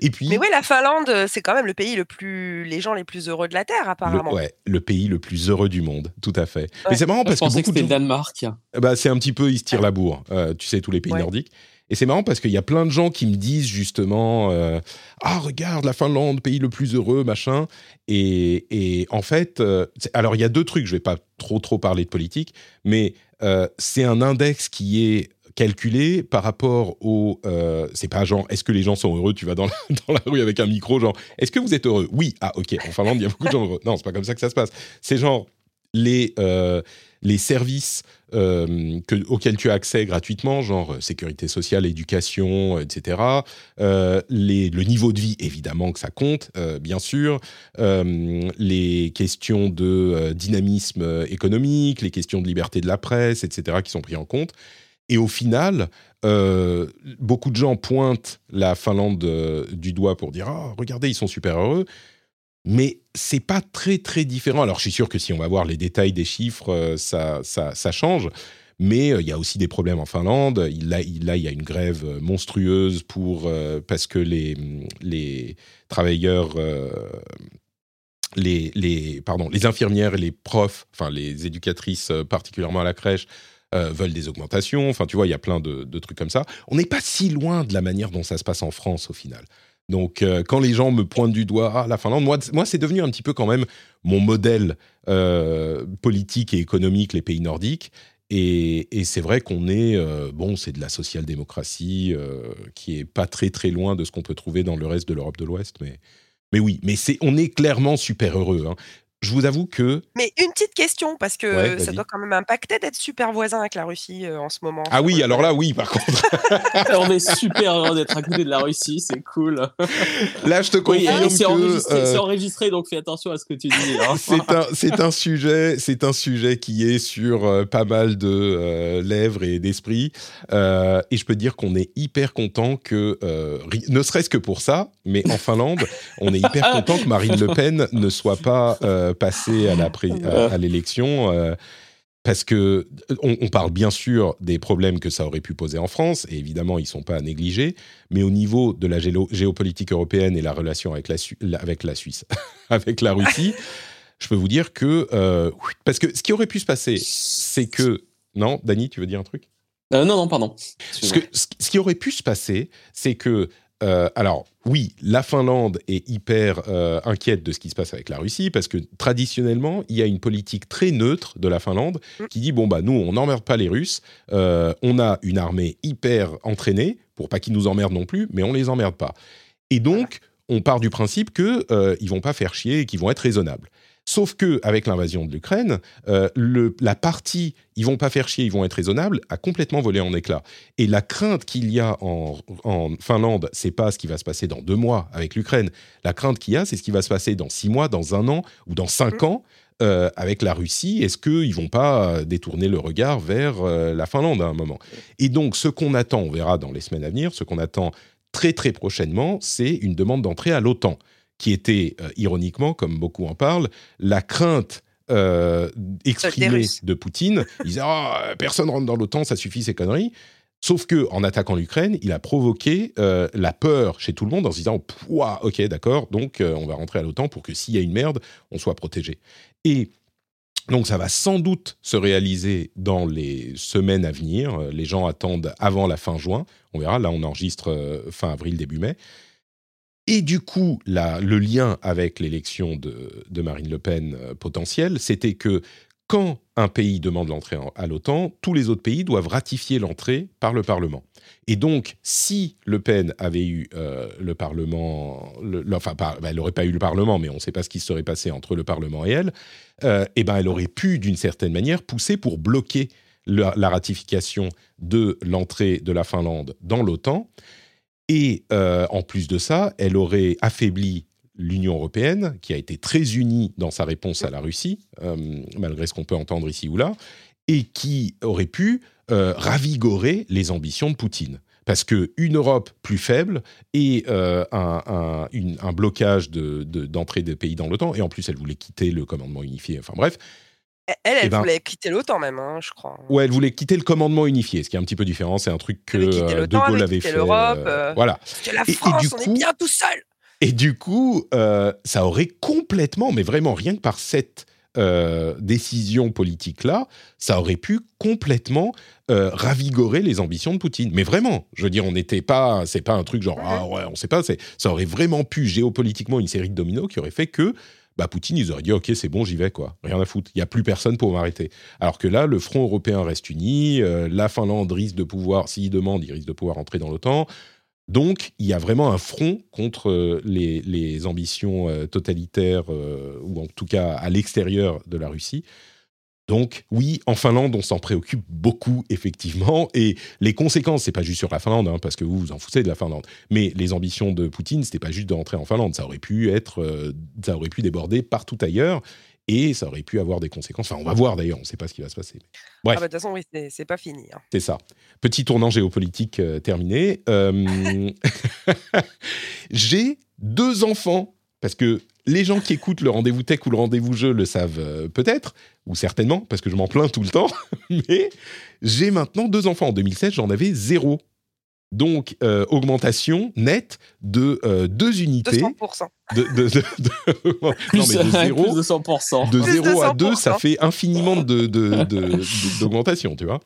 Et puis, Mais ouais, la Finlande, euh, c'est quand même le pays le plus, les gens les plus heureux de la terre, le, apparemment. ouais, le pays le plus heureux du monde, tout à fait. Mais c'est marrant Je parce que pensais que beaucoup de c'était le Danemark. bah, c'est un petit peu, ils se tirent la bourre, euh, tu sais, tous les pays Ouais. nordiques. Et c'est marrant parce qu'il y a plein de gens qui me disent justement euh, Ah, regarde, la Finlande, pays le plus heureux, machin. Et, et en fait, euh, alors il y a deux trucs, je vais pas trop, trop parler de politique, mais euh, c'est un index qui est calculé par rapport au. c'est pas genre, est-ce que les gens sont heureux Tu vas dans la, dans la rue avec un micro, genre, est-ce que vous êtes heureux? Oui, ah, ok, en Finlande, il y a beaucoup de gens heureux. Non, c'est pas comme ça que ça se passe. C'est genre, les, les services euh, que, auxquels tu as accès gratuitement, genre euh, sécurité sociale, éducation, euh, etc. Le niveau de vie, évidemment que ça compte, bien sûr. Les questions de dynamisme économique, les questions de liberté de la presse, etc., qui sont pris en compte. Et au final, beaucoup de gens pointent la Finlande du doigt pour dire ah regardez ils sont super heureux, mais c'est pas très très différent. Alors je suis sûr que si on va voir les détails des chiffres, euh, ça, change. Mais euh, il y a aussi des problèmes en Finlande. Là, il, y a une grève euh, monstrueuse pour, parce que les, travailleurs, les, infirmières et les profs, enfin les éducatrices particulièrement à la crèche, veulent des augmentations. Enfin, tu vois, il y a plein de trucs comme ça. On n'est pas si loin de la manière dont ça se passe en France au final. Donc, euh, quand les gens me pointent du doigt, ah, la Finlande, moi, c'est devenu un petit peu quand même mon modèle euh, politique et économique, les pays nordiques. Et, c'est vrai qu'on est, euh, bon, c'est de la social-démocratie qui est pas très très loin de ce qu'on peut trouver dans le reste de l'Europe de l'Ouest. Mais, mais oui, mais c'est, on est clairement super heureux. hein. Je vous avoue que Mais une petite question, parce que Ouais, ça doit quand même impacter d'être super voisin avec la Russie euh, en ce moment. ah oui, alors là, oui, par contre, On est super heureux d'être à côté de la Russie, c'est cool. là, je te Oui, confirme c'est enregistré, euh, c'est enregistré, donc fais attention à ce que tu dis. hein. c'est un, c'est un sujet, c'est un sujet qui est sur euh, pas mal de euh, lèvres et d'esprit. Euh, et je peux dire qu'on est hyper content que, euh, ne serait-ce que pour ça, mais en Finlande, on est hyper content que Marine Le Pen ne soit pas euh, passée à la pré- à, à l'élection. euh, parce que on, on parle bien sûr des problèmes que ça aurait pu poser en France, et évidemment ils sont pas à négliger, mais au niveau de la géopolitique européenne et la relation avec la, Su- avec la Suisse, avec la Russie, je peux vous dire que euh, parce que ce qui aurait pu se passer, c'est que non, Dany, tu veux dire un truc? Euh, non, non, pardon. ce, que- ce- ce qui aurait pu se passer, c'est que, euh, alors oui, la Finlande est hyper euh, inquiète de ce qui se passe avec la Russie, parce que traditionnellement, il y a une politique très neutre de la Finlande qui dit, bon, bah nous, on n'emmerde pas les Russes, euh, on a une armée hyper entraînée, pour pas qu'ils nous emmerdent non plus, mais on les emmerde pas. Et donc, on part du principe qu'ils euh, ils vont pas faire chier et qu'ils vont être raisonnables. Sauf que avec l'invasion de l'Ukraine, euh, la partie ils vont pas faire chier, ils vont être raisonnables, a complètement volé en éclats. Et la crainte qu'il y a en, en Finlande, c'est pas ce qui va se passer dans deux mois avec l'Ukraine. La crainte qu'il y a, c'est ce qui va se passer dans six mois, dans un an ou dans cinq ans euh, avec la Russie. Est-ce qu'ils vont pas euh, détourner le regard vers euh, la Finlande à un moment? Et donc, ce qu'on attend, on verra dans les semaines à venir, ce qu'on attend très très prochainement, c'est une demande d'entrée à l'OTAN, qui était euh, ironiquement, comme beaucoup en parlent, la crainte euh, exprimée de Poutine. Il disait Ah, personne rentre dans l'OTAN, ça suffit ces conneries. Sauf que en attaquant l'Ukraine, il a provoqué euh, la peur chez tout le monde en se disant Pouah, ok, d'accord, donc on va rentrer à l'OTAN pour que s'il y a une merde, on soit protégé. Et donc ça va sans doute se réaliser dans les semaines à venir. Les gens attendent avant la fin juin. On verra. Là, on enregistre fin avril, début mai. Et du coup, le lien avec l'élection de, Marine Le Pen euh, potentielle, c'était que quand un pays demande l'entrée en- à l'OTAN, tous les autres pays doivent ratifier l'entrée par le Parlement. Et donc, si Le Pen avait eu euh, le Parlement, le- le- enfin, pas- bah, elle n'aurait pas eu le Parlement, mais on ne sait pas ce qui serait passé entre le Parlement et elle, euh, eh ben, elle aurait pu, d'une certaine manière, pousser pour bloquer la ratification de l'entrée de la Finlande dans l'OTAN. Et euh, en plus de ça, elle aurait affaibli l'Union européenne, qui a été très unie dans sa réponse à la Russie, euh, malgré ce qu'on peut entendre ici ou là, et qui aurait pu euh, ravigorer les ambitions de Poutine. Parce qu'une Europe plus faible et un, blocage de- de- d'entrée des pays dans l'OTAN, et en plus elle voulait quitter le commandement unifié, enfin bref, Elle, elle, Eh ben- voulait quitter l'OTAN même, hein, je crois. Ouais, elle voulait quitter le commandement unifié, ce qui est un petit peu différent. C'est un truc que euh, De Gaulle avait fait. l'Europe, euh, euh. Voilà. Parce que la Et- et France, du on coup- est bien tout seul. Et du coup, euh, ça aurait complètement, mais vraiment rien que par cette décision politique-là, ça aurait pu complètement ravigorer les ambitions de Poutine. Mais vraiment, je veux dire, on n'était pas, c'est pas un truc genre ah ouais, on sait pas. Ça aurait vraiment pu géopolitiquement une série de dominos qui aurait fait que bah, Poutine, ils auraient dit ok, c'est bon, j'y vais quoi, rien à foutre. Il y a plus personne pour m'arrêter. Alors que là, le front européen reste uni, euh, la Finlande risque de pouvoir, s'il demande, il risque de pouvoir entrer dans l'OTAN. Donc, il y a vraiment un front contre euh, les, ambitions euh, totalitaires, ou en tout cas à l'extérieur de la Russie. Donc, oui, en Finlande, on s'en préoccupe beaucoup, effectivement. Et les conséquences, c'est pas juste sur la Finlande, hein, parce que vous vous en foutez de la Finlande. Mais les ambitions de Poutine, c'était pas juste de rentrer en Finlande. Ça aurait pu être, euh, ça aurait pu déborder partout ailleurs. Et ça aurait pu avoir des conséquences. Enfin, on va voir d'ailleurs, on ne sait pas ce qui va se passer. Bref. Ah bah, de toute façon, oui, c'est- pas fini. hein. C'est ça. Petit tournant géopolitique euh, terminé. Euh, J'ai deux enfants. Parce que les gens qui écoutent le rendez-vous tech ou le rendez-vous jeu le savent euh, peut-être, ou certainement, parce que je m'en plains tout le temps, mais j'ai maintenant deux enfants. En 2016, j'en avais zéro. Donc, euh, augmentation nette de euh, deux unités. 200%. De, de, de- de- non, mais de zéro, plus de 100%. de Plus de 0 à 2, ça 100%. fait infiniment de- de- de- d'augmentation, tu vois.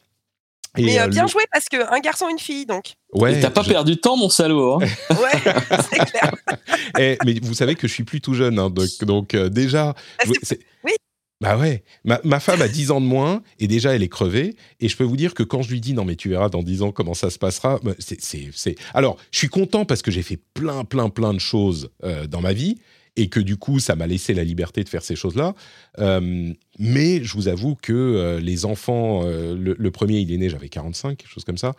Et, Mais euh, euh, bien le- joué parce qu'un garçon, une fille, donc. Ouais, t'as pas je- perdu de temps, mon salaud. hein. Ouais, c'est clair. Eh, mais vous savez que je suis plus tout jeune, hein, donc, donc, euh, déjà. Ah, je- c'est- oui. Bah ouais. Ma, ma femme a 10 ans de moins et déjà elle est crevée. Et je peux vous dire que quand je lui dis non mais tu verras dans 10 ans comment ça se passera, bah, c'est, c'est, c'est- Alors je suis content parce que j'ai fait plein plein plein de choses euh, dans ma vie et que du coup ça m'a laissé la liberté de faire ces choses-là. Euh, mais je vous avoue que euh, les enfants, euh, le, premier il est né, j'avais 45, quelque chose comme ça.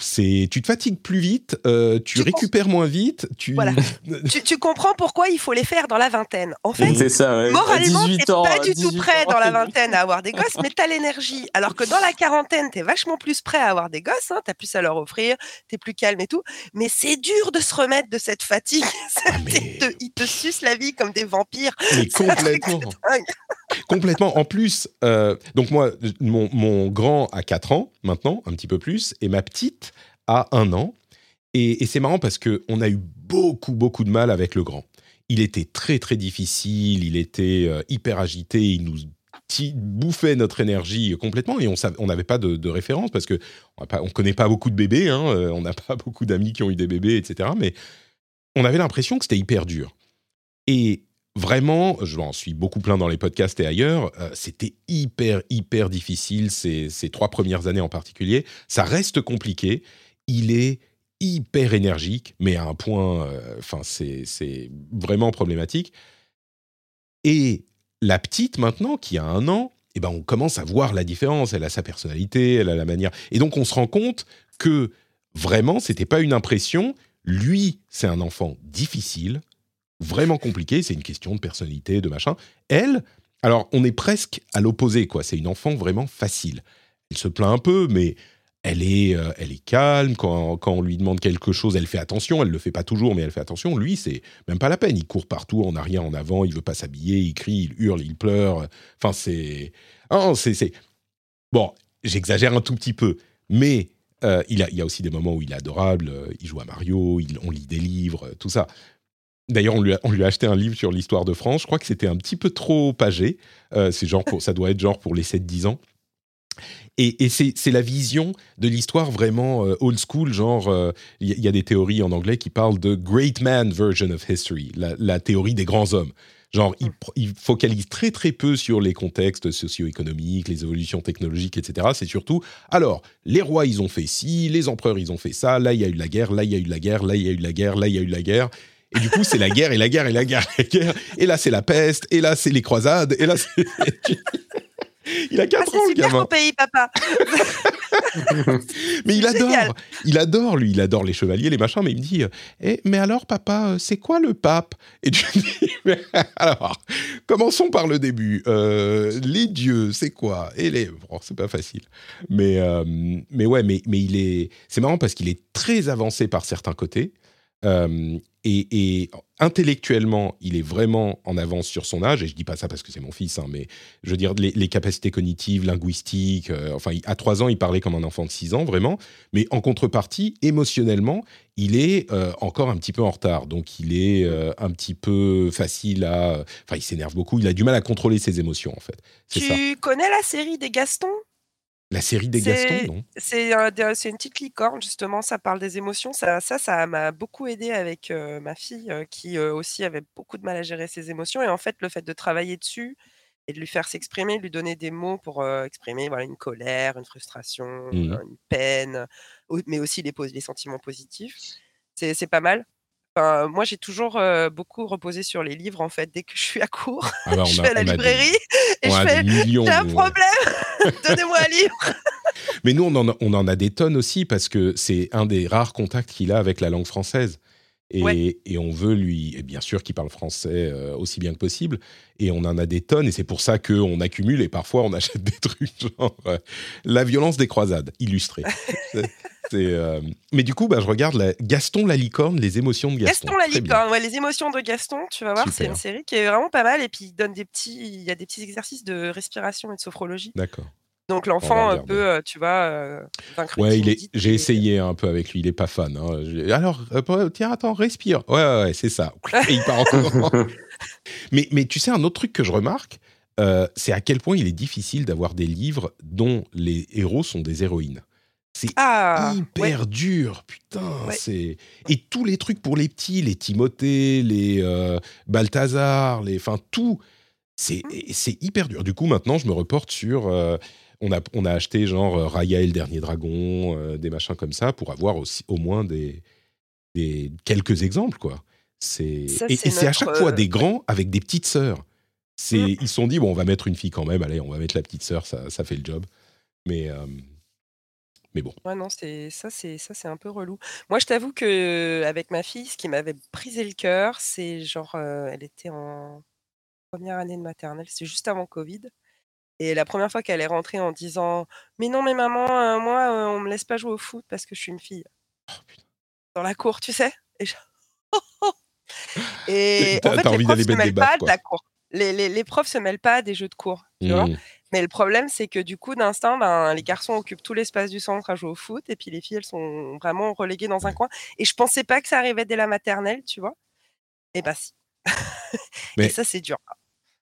C'est, tu te fatigues plus vite, euh, tu Tu récupères moins vite, tu. Voilà. tu, tu comprends pourquoi il faut les faire dans la vingtaine. En fait, C'est ça, ouais. Moralement, t'es 18 ans, pas du tout 18 prêt ans, dans la vingtaine à avoir des gosses, mais t'as l'énergie. Alors que dans la quarantaine, t'es vachement plus prêt à avoir des gosses, hein, t'as plus à leur offrir, t'es plus calme et tout. Mais c'est dur de se remettre de cette fatigue. Ah, mais- Ils te- Ils te sucent la vie comme des vampires. Mais. Complètement. En plus, euh, donc moi, mon, mon grand a 4 ans maintenant, un petit peu plus, et ma petite a 1 an. Et, c'est marrant parce qu'on a eu beaucoup, beaucoup de mal avec le grand. Il était très, très difficile, il était euh, hyper agité, il nous bouffait notre énergie complètement et on n'avait pas de, référence parce que on connaît pas beaucoup de bébés, hein, euh, on n'a pas beaucoup d'amis qui ont eu des bébés, etc. Mais on avait l'impression que c'était hyper dur. Et vraiment, je m'en suis beaucoup plein dans les podcasts et ailleurs, euh, c'était hyper, hyper difficile ces, ces trois premières années en particulier. Ça reste compliqué. Il est hyper énergique, mais à un point, euh, enfin, c'est vraiment problématique. Et la petite, maintenant, qui a un an, eh ben, on commence à voir la différence. Elle a sa personnalité, elle a la manière. Et donc, on se rend compte que vraiment, c'était pas une impression. Lui, c'est un enfant difficile, vraiment compliqué. C'est une question de personnalité, de machin. Elle, alors, on est presque à l'opposé, quoi. C'est une enfant vraiment facile. Elle se plaint un peu, mais elle est, euh, elle est calme. Quand, quand on lui demande quelque chose, elle fait attention. Elle le fait pas toujours, mais elle fait attention. Lui, c'est même pas la peine. Il court partout, en arrière, en avant. Il veut pas s'habiller. Il crie, il hurle, il pleure. Enfin, c'est, c'est- bon. J'exagère un tout petit peu, mais euh, il, a, il y a aussi des moments où il est adorable. euh, Il joue à Mario. On lit des livres, tout ça. D'ailleurs, on lui, a, on lui a acheté un livre sur l'histoire de France. Je crois que c'était un petit peu trop. Euh, c'est genre pour, ça doit être genre pour les 7-10 ans. Et, c'est la vision de l'histoire vraiment euh, old school, genre, euh, il il y a des théories en anglais qui parlent de great man version of history, la, théorie des grands hommes. Genre, pr- il focalise très très peu sur les contextes socio-économiques, les évolutions technologiques, etc. C'est surtout, alors, les rois, ils ont fait ci, les empereurs, ils ont fait ça, là, il y a eu la guerre, là, il y a eu la guerre, là, il y a eu la guerre, là, il y a eu la guerre. Et du coup, c'est la guerre et la guerre et la guerre et la guerre. Et là, c'est la peste. Et là, c'est les croisades. Et là, c'est... Il a Ah, 4 c'est ans, le gamin. pays, papa. Mais il adore, génial. il adore, lui, il adore les chevaliers, les machins, mais il me dit euh, Eh, Mais alors, papa, euh, c'est quoi le pape? Et tu dis Mais Alors, commençons par le début. Euh, les dieux, c'est quoi? Et les. Bon, c'est pas facile. Mais, euh, mais ouais, mais, mais il est. C'est marrant parce qu'il est très avancé par certains côtés. Euh, et, et intellectuellement, il est vraiment en avance sur son âge. Et je dis pas ça parce que c'est mon fils, hein, mais je veux dire, les, les capacités cognitives, linguistiques, euh, enfin, il- à 3 ans, il parlait comme un enfant de 6 ans, vraiment. Mais en contrepartie, émotionnellement, il est euh, encore un petit peu en retard. Donc, il est euh, un petit peu facile à. Enfin, il s'énerve beaucoup. Il a du mal à contrôler ses émotions, en fait. Ça. Tu connais la série des Gastons? La série des Gastons, non? C'est un une petite licorne, justement, ça parle des émotions. Ça, ça, m'a beaucoup aidé avec euh, ma fille, euh, qui euh, aussi avait beaucoup de mal à gérer ses émotions. Et en fait, le fait de travailler dessus et de lui faire s'exprimer, lui donner des mots pour exprimer voilà, une colère, une frustration, euh, une peine, mais aussi les, sentiments positifs, c'est pas mal. Enfin, moi, j'ai toujours euh, beaucoup reposé sur les livres, en fait. Dès que je suis à court, Ah bah, je vais à la a des- librairie et on je a fais. J'ai un problème, donnez-moi un livre. Mais nous, on en, a, des tonnes aussi parce que c'est un des rares contacts qu'il a avec la langue française. Et, Ouais. et on veut lui, et bien sûr qu'il parle français euh, aussi bien que possible, et on en a des tonnes, et c'est pour ça qu'on accumule, et parfois on achète des trucs genre euh, La violence des croisades, illustré. C'est- c'est, euh, Mais du coup, bah, je regarde la... Gaston la licorne, les émotions de Gaston. Gaston la licorne, ouais, les émotions de Gaston, tu vas voir, c'est une série qui est vraiment pas mal et puis il donne des petits, il y a des petits exercices de respiration et de sophrologie. D'accord. Donc l'enfant euh, peut, euh, tu vois, euh, vaincre Ouais, il est... j'ai essayé un peu avec lui, il est pas fan. hein. Alors, euh, tiens, attends, respire. Ouais, ouais, ouais, c'est ça. Et il part encore. mais, mais tu sais, un autre truc que je remarque, euh, c'est à quel point il est difficile d'avoir des livres dont les héros sont des héroïnes. C'est Ah, ouais. hyper dur, putain. Ouais. C'est et tous les trucs pour les petits, les Timothée, les euh, Balthazar, les, enfin tout, c'est Mmh. c'est hyper dur. Du coup, maintenant, je me reporte sur. On a on a acheté genre euh, Raya et le dernier dragon, euh, des machins comme ça pour avoir aussi au moins des des quelques exemples quoi. C'est et, c'est et c'est à chaque fois euh, des grands avec des petites sœurs. C'est Mmh. ils se sont dit bon on va mettre une fille quand même, allez on va mettre la petite sœur, ça ça fait le job. Mais euh, mais bon. Ouais, non, c'est ça, c'est ça, c'est un peu relou. Moi, je t'avoue que avec ma fille, ce qui m'avait brisé le cœur, c'est genre, euh, elle était en première année de maternelle, c'est juste avant Covid. Et la première fois qu'elle est rentrée en disant, mais non, mais maman, euh, moi, euh, on me laisse pas jouer au foot parce que je suis une fille. Dans la cour, tu sais? Et, je- Et T'as- en fait, les profs se mêlent pas de quoi. la cour. Les, les, les profs se mêlent pas des jeux de cours. Tu vois? Mmh. mais le problème, c'est que du coup, d'instinct, ben, les garçons occupent tout l'espace du centre à jouer au foot, et puis les filles, elles sont vraiment reléguées dans un coin. Et je pensais pas que ça arrivait dès la maternelle, tu vois? Et bah si. Mais- Et ça, c'est dur.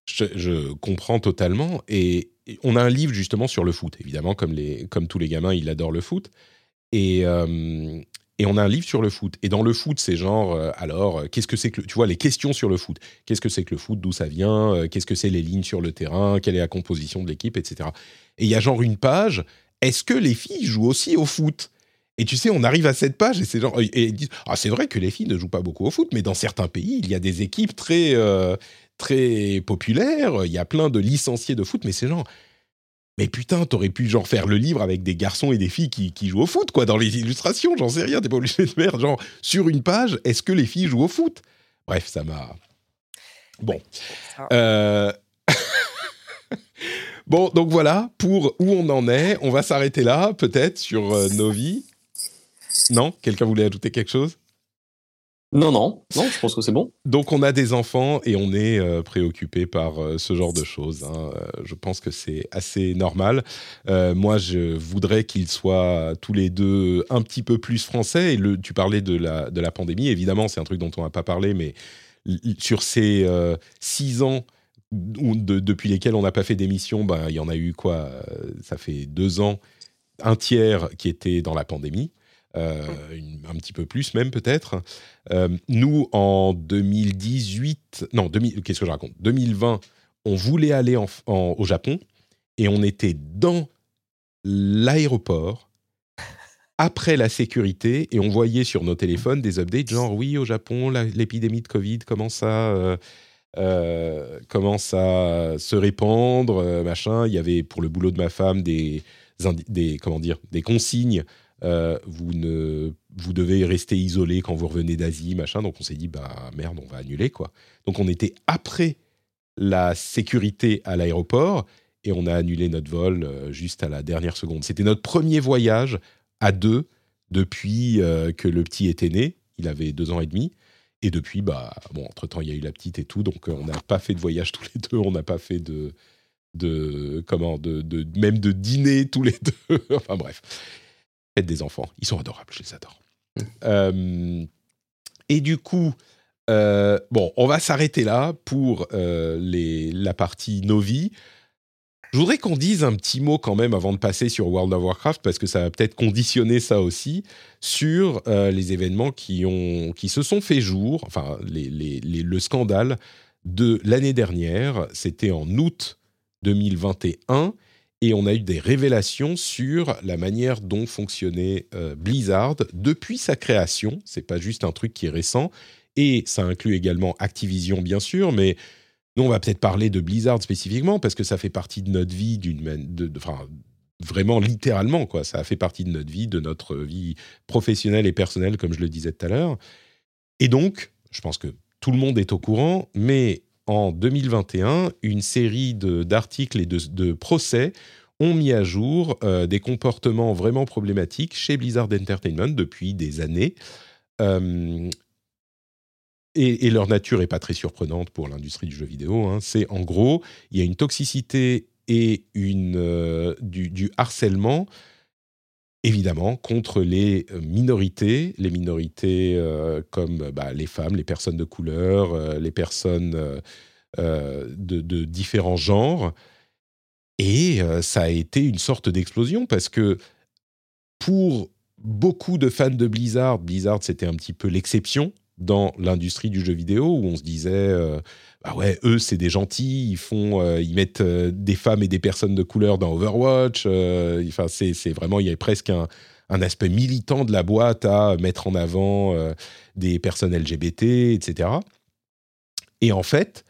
Je, comprends totalement. Et, on a un livre justement sur le foot. Évidemment, comme, les, comme tous les gamins, il adore le foot. Et, euh, et on a un livre sur le foot. Et dans le foot, c'est genre, euh, alors, euh, qu'est-ce que c'est que le, tu vois, les questions sur le foot. Qu'est-ce que c'est que le foot? D'où ça vient? Qu'est-ce que c'est les lignes sur le terrain? Quelle est la composition de l'équipe, etc. Et il y a genre une page. Est-ce que les filles jouent aussi au foot? Et tu sais, on arrive à cette page et c'est genre et ils disent ah c'est vrai que les filles ne jouent pas beaucoup au foot, mais dans certains pays il y a des équipes très très populaires. Il y a plein de licenciés de foot, mais c'est genre mais putain, t'aurais pu genre faire le livre avec des garçons et des filles qui, qui jouent au foot, quoi, dans les illustrations, j'en sais rien, t'es pas obligé de faire genre sur une page, est-ce que les filles jouent au foot? Bref, ça m'a. Bon. Ça. Euh, bon, donc voilà, pour où on en est, on va s'arrêter là, peut-être, sur euh, nos vies. Non? Quelqu'un voulait ajouter quelque chose? Non, non, non, je pense que c'est bon. Donc on a des enfants et on est euh, préoccupé par euh, ce genre de choses. hein. Euh, je pense que c'est assez normal. Euh, moi, je voudrais qu'ils soient tous les deux un petit peu plus français. Et tu parlais de la, de la pandémie. Évidemment, c'est un truc dont on n'a pas parlé, mais sur ces six ans depuis lesquels on n'a pas fait d'émission, ben, il y en a eu quoi Ça fait deux ans, un tiers qui était dans la pandémie. Euh, un petit peu plus même peut-être. Euh, nous, en 2018, non, 2000 qu'est-ce que je raconte? 2020, on voulait aller au Japon et on était dans l'aéroport après la sécurité et on voyait sur nos téléphones des updates genre oui au Japon l'épidémie de Covid commence à euh, euh, commence à se répandre machin il y avait pour le boulot de ma femme des comment dire des consignes euh, vous ne vous devez rester isolé quand vous revenez d'Asie machin. Donc on s'est dit bah merde on va annuler quoi. Donc on était après la sécurité à l'aéroport et on a annulé notre vol euh, juste à la dernière seconde. C'était notre premier voyage à deux depuis euh, que le petit était né. Il avait deux ans et demi. Et depuis bah bon entre temps il y a eu la petite et tout. Donc on n'a pas fait de voyage tous les deux. On n'a pas fait de de comment de, de même de dîner tous les deux. Enfin bref faites des enfants. Ils sont adorables je les adore. Euh, et du coup euh, bon on va s'arrêter là pour euh, les, la partie Novi. Je voudrais qu'on dise un petit mot quand même avant de passer sur World of Warcraft parce que ça va peut-être conditionner ça aussi sur euh, les événements qui, ont, qui se sont fait jour, enfin les, les- les- le scandale de l'année dernière, c'était en août 2021 et on a eu des révélations sur la manière dont fonctionnait euh, Blizzard depuis sa création. C'est pas juste un truc qui est récent et ça inclut également Activision bien sûr, mais nous, on va peut-être parler de Blizzard spécifiquement parce que ça fait partie de notre vie, vraiment littéralement. Ça a fait partie de notre vie, de notre vie professionnelle et personnelle, comme je le disais tout à l'heure. Et donc, je pense que tout le monde est au courant, mais en 2021, une série d'articles et de, de, procès ont mis à jour euh, des comportements vraiment problématiques chez Blizzard Entertainment depuis des années. Euh, et, leur nature n'est pas très surprenante pour l'industrie du jeu vidéo. Hein. C'est en gros, il y a une toxicité et une, euh, du, du, harcèlement, évidemment, contre les minorités, les minorités comme bah, les femmes, les personnes de couleur, les personnes de, différents genres. Et ça a été une sorte d'explosion parce que pour beaucoup de fans de Blizzard, Blizzard c'était un petit peu l'exception dans l'industrie du jeu vidéo où on se disait bah ouais eux c'est des gentils ils font ils mettent des femmes et des personnes de couleur dans Overwatch enfin c'est c'est vraiment il y a presque un, un aspect militant de la boîte à mettre en avant des personnes LGBT etc et en fait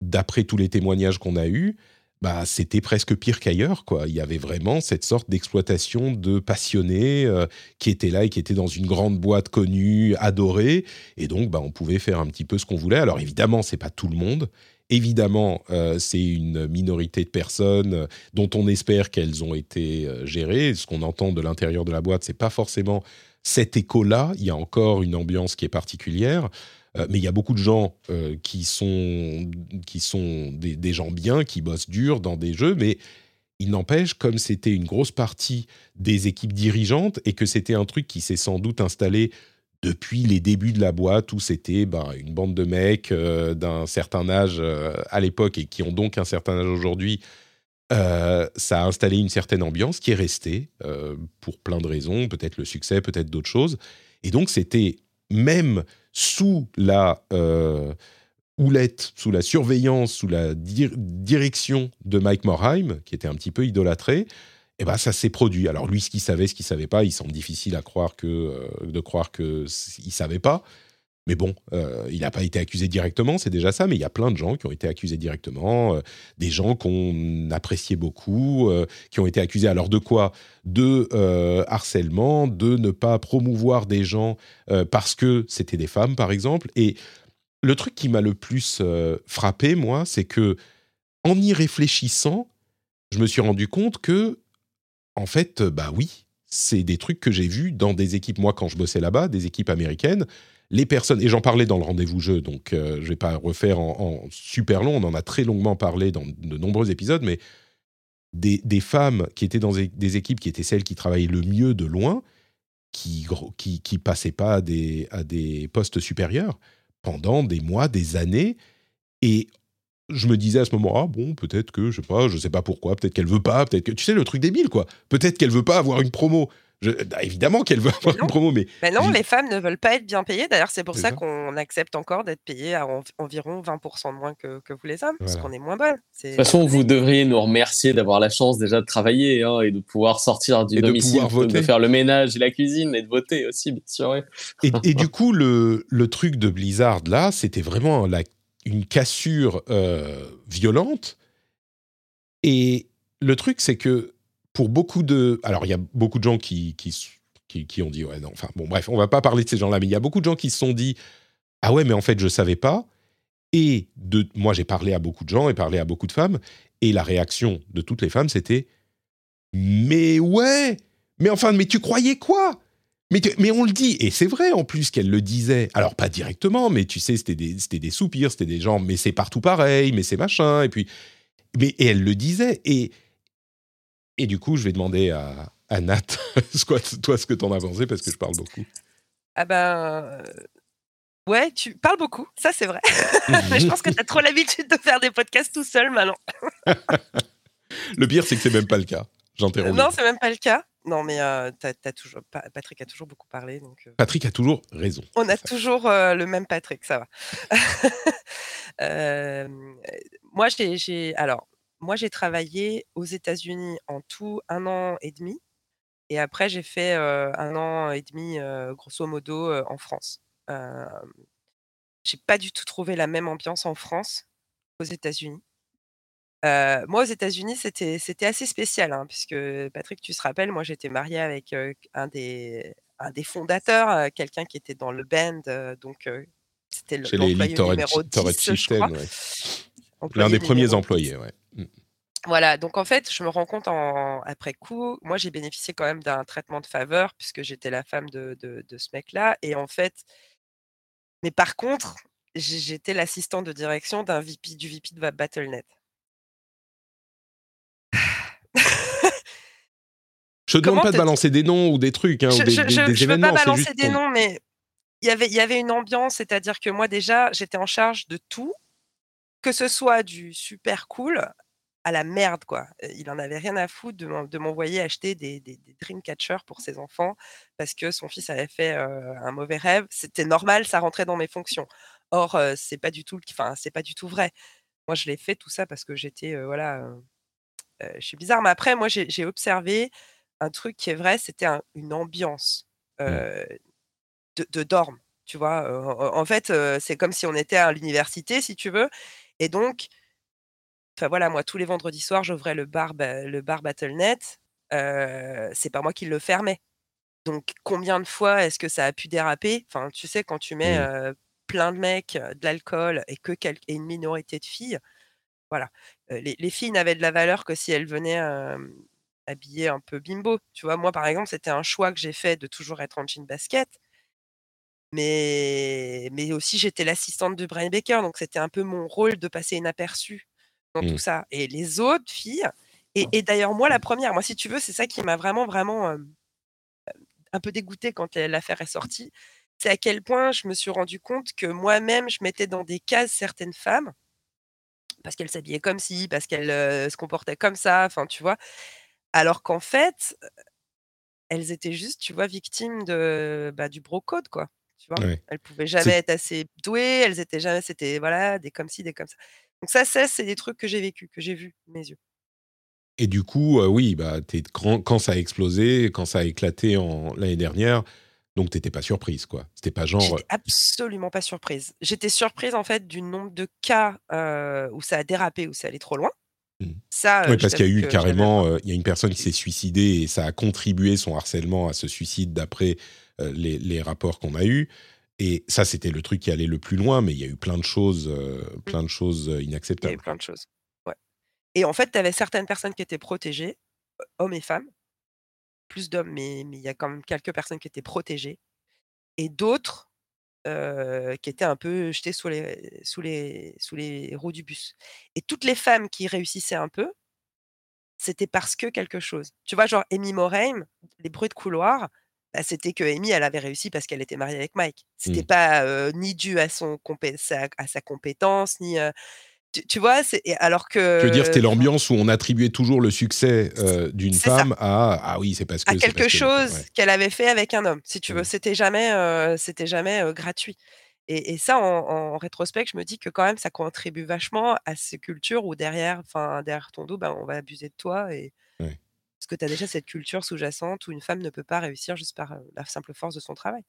d'après tous les témoignages qu'on a eus bah, c'était presque pire qu'ailleurs. Quoi. Il y avait vraiment cette sorte d'exploitation de passionnés euh, qui étaient là et qui étaient dans une grande boîte connue, adorée. Et donc, bah, on pouvait faire un petit peu ce qu'on voulait. Alors évidemment, c'est pas tout le monde. Évidemment, euh, c'est une minorité de personnes euh, dont on espère qu'elles ont été gérées. Ce qu'on entend de l'intérieur de la boîte, c'est pas forcément cet écho-là. Il y a encore une ambiance qui est particulière. Euh, mais il y a beaucoup de gens euh, qui sont, qui sont des, gens bien, qui bossent dur dans des jeux, mais il n'empêche, comme c'était une grosse partie des équipes dirigeantes et que c'était un truc qui s'est sans doute installé depuis les débuts de la boîte où c'était ben, une bande de mecs euh, d'un certain âge à l'époque et qui ont donc un certain âge aujourd'hui, ça a installé une certaine ambiance qui est restée pour plein de raisons, peut-être le succès, peut-être d'autres choses. Et donc c'était même sous la euh, houlette, sous la surveillance, sous la direction de Mike Morheim, qui était un petit peu idolâtré, eh ben ça s'est produit. Alors lui, ce qu'il savait, ce qu'il savait pas, il semble difficile à croire que euh, de croire que il savait pas. Mais bon, euh, il n'a pas été accusé directement, c'est déjà ça, mais il y a plein de gens qui ont été accusés directement, euh, des gens qu'on appréciait beaucoup, euh, qui ont été accusés alors de quoi? De harcèlement, de ne pas promouvoir des gens parce que c'était des femmes, par exemple. Et le truc qui m'a le plus frappé, moi, c'est que en y réfléchissant, je me suis rendu compte que, en fait, bah oui, c'est des trucs que j'ai vus dans des équipes, moi, quand je bossais là-bas, des équipes américaines les personnes, et j'en parlais dans le rendez-vous jeu, donc euh, je ne vais pas refaire en, super long, on en a très longuement parlé dans de nombreux épisodes, mais des, femmes qui étaient dans des équipes qui étaient celles qui travaillaient le mieux de loin, qui qui, passaient pas à des, à des postes supérieurs pendant des mois, des années, et je me disais à ce moment, ah bon, peut-être que, je sais pas, je sais pas pourquoi, peut-être qu'elle veut pas, peut-être que, tu sais, le truc débile, quoi. Peut-être qu'elle veut pas avoir une promo. Bah, évidemment qu'elle veut avoir une promo, mais. non, les femmes ne veulent pas être bien payées. D'ailleurs, c'est pour ça, qu'on accepte encore d'être payées à environ 20% de moins que, que, vous les hommes, parce qu'on est moins bonnes. De toute façon, vous devriez nous remercier d'avoir la chance déjà de travailler hein, et de pouvoir sortir du domicile, de, faire le ménage et la cuisine et de voter aussi, bien sûr. Et, du coup, le, le, truc de Blizzard, là, c'était vraiment la, une cassure euh, violente. Et le truc, c'est que pour beaucoup de... Alors, il y a beaucoup de gens qui, qui, ont dit, ouais, non, enfin, bon, bref, on va pas parler de ces gens-là, mais il y a beaucoup de gens qui se sont dit, ah ouais, mais en fait, je savais pas. Et de, moi, j'ai parlé à beaucoup de gens et parlé à beaucoup de femmes, et la réaction de toutes les femmes, c'était, mais ouais, mais enfin, mais tu croyais quoi? Mais, mais, on le dit, et c'est vrai en plus qu'elle le disait. Alors pas directement, mais tu sais, c'était des, des, soupirs, c'était des gens, mais c'est partout pareil, mais c'est machin, et puis, mais et elle le disait. Et et du coup, je vais demander à, à Nat, toi, ce que tu en as pensé, parce que je parle beaucoup. Ah ben. Euh, ouais, tu parles beaucoup, ça c'est vrai. Mais je pense que tu as trop l'habitude de faire des podcasts tout seul maintenant. le pire, c'est que c'est même pas le cas. J'interromps. Non, c'est même pas le cas. Non, mais euh, toujours, Patrick a toujours beaucoup parlé. Donc, euh. Patrick a toujours raison. On a toujours le même Patrick, ça va. moi, j'ai. Alors, moi, j'ai travaillé aux États-Unis en tout un an et demi. Et après, j'ai fait un an et demi, grosso modo, en France. J'ai pas du tout trouvé la même ambiance en France qu'aux États-Unis. moi, aux États-Unis, c'était, c'était assez spécial, hein, puisque Patrick, tu te rappelles, moi, j'étais mariée avec un, des, un des fondateurs, quelqu'un qui était dans le band, donc c'était le- numéro Torrent 10, je crois. ouais. L'un des premiers employés, ouais. Mm. Voilà, donc en fait, je me rends compte en, après coup, moi j'ai bénéficié quand même d'un traitement de faveur puisque j'étais la femme de, de- de ce mec-là. Et en fait, mais par contre, j'étais l'assistante de direction d'un VP, du VP de Battle.net. Je te demande Comment pas de balancer des noms ou des trucs, hein, ou je des, je, des- je- des je veux pas balancer des noms, mais il y avait, il y avait une ambiance, c'est-à-dire que moi déjà, j'étais en charge de tout, que ce soit du super cool à la merde, quoi. Il en avait rien à foutre de m'en- de m'envoyer acheter des, des, des Dreamcatcher pour ses enfants parce que son fils avait fait euh, un mauvais rêve. C'était normal, ça rentrait dans mes fonctions. Or, euh, c'est pas du tout, enfin, c'est pas du tout vrai. Moi, je l'ai fait tout ça parce que j'étais, euh, voilà, je suis bizarre. Mais après, moi, j'ai observé un truc qui est vrai, c'était un- une ambiance euh, de, de dorme. Tu vois, en fait, c'est comme si on était à l'université, si tu veux. Et donc, enfin voilà, moi, tous les vendredis soirs, j'ouvrais le bar, ba- le bar Battle.net. Euh, c'est pas moi qui le fermais. Donc, combien de fois est-ce que ça a pu déraper? Enfin, tu sais, quand tu mets Mm. euh, plein de mecs, euh, de l'alcool et que quel- et une minorité de filles, voilà. Euh, les, les filles n'avaient de la valeur que si elles venaient habillées un peu bimbo. Tu vois, moi, par exemple, c'était un choix que j'ai fait de toujours être en jean basket. Mais, mais aussi, j'étais l'assistante de Brian Baker, donc c'était un peu mon rôle de passer inaperçu dans tout ça. Et les autres filles, et, et d'ailleurs, moi, la première, moi, si tu veux, c'est ça qui m'a vraiment, vraiment euh, un peu dégoûtée quand la- l'affaire est sortie. C'est à quel point je me suis rendu compte que moi-même, je mettais dans des cases certaines femmes parce qu'elles s'habillaient comme ci, parce qu'elles euh, se comportaient comme ça, enfin, tu vois? Alors qu'en fait, elles étaient juste, tu vois, victimes de, bah, du bro-code, quoi. Tu vois, Ouais. elles pouvaient jamais être assez douées, elles étaient jamais, c'était, voilà, des comme ci, des comme ça. Donc ça, ça c'est des trucs que j'ai vécu, que j'ai vu de mes yeux. Et du coup, euh, oui, bah, t'es- quand, quand ça a explosé, quand ça a éclaté en l'année dernière, donc t'étais pas surprise, quoi. C'était pas genre. Absolument pas surprise. J'étais surprise, en fait, du nombre de cas euh, où ça a dérapé, où ça allait trop loin. Ça, euh, Oui, parce qu'il y a eu carrément, euh, il y a une personne qui s'est suicidée et ça a contribué son harcèlement à ce suicide d'après euh, les, les rapports qu'on a eus. Et ça, c'était le truc qui allait le plus loin, mais il y a eu plein de choses, euh, plein de choses euh, Il y avait inacceptables. plein de choses. Ouais. Et en fait, tu avais certaines personnes qui étaient protégées, hommes et femmes, plus d'hommes, mais mais il y a quand même quelques personnes qui étaient protégées, et d'autres euh, qui étaient un peu jetées sous les, sous, les, sous les roues du bus. Et toutes les femmes qui réussissaient un peu, c'était parce que quelque chose. Tu vois, genre Amy Moraine, les bruits de couloir, bah, c'était que Amy, elle avait réussi parce qu'elle était mariée avec Mike. C'était Mm. pas euh, ni dû à, son compé- sa, à sa compétence, ni. euh, tu, tu vois, alors que. Je veux dire, c'était l'ambiance où on attribuait toujours le succès euh, d'une ça. femme à ah oui, c'est parce que à quelque chose qu'elle avait fait avec un homme, si tu veux. Mm. C'était jamais, euh, c'était jamais euh, gratuit. Et, et ça, en, en rétrospect, je me dis que quand même, ça contribue vachement à ces cultures où derrière, enfin, derrière ton dos, ben, on va abuser de toi. Et... Ouais. Parce que tu as déjà cette culture sous-jacente où une femme ne peut pas réussir juste par la simple force de son travail.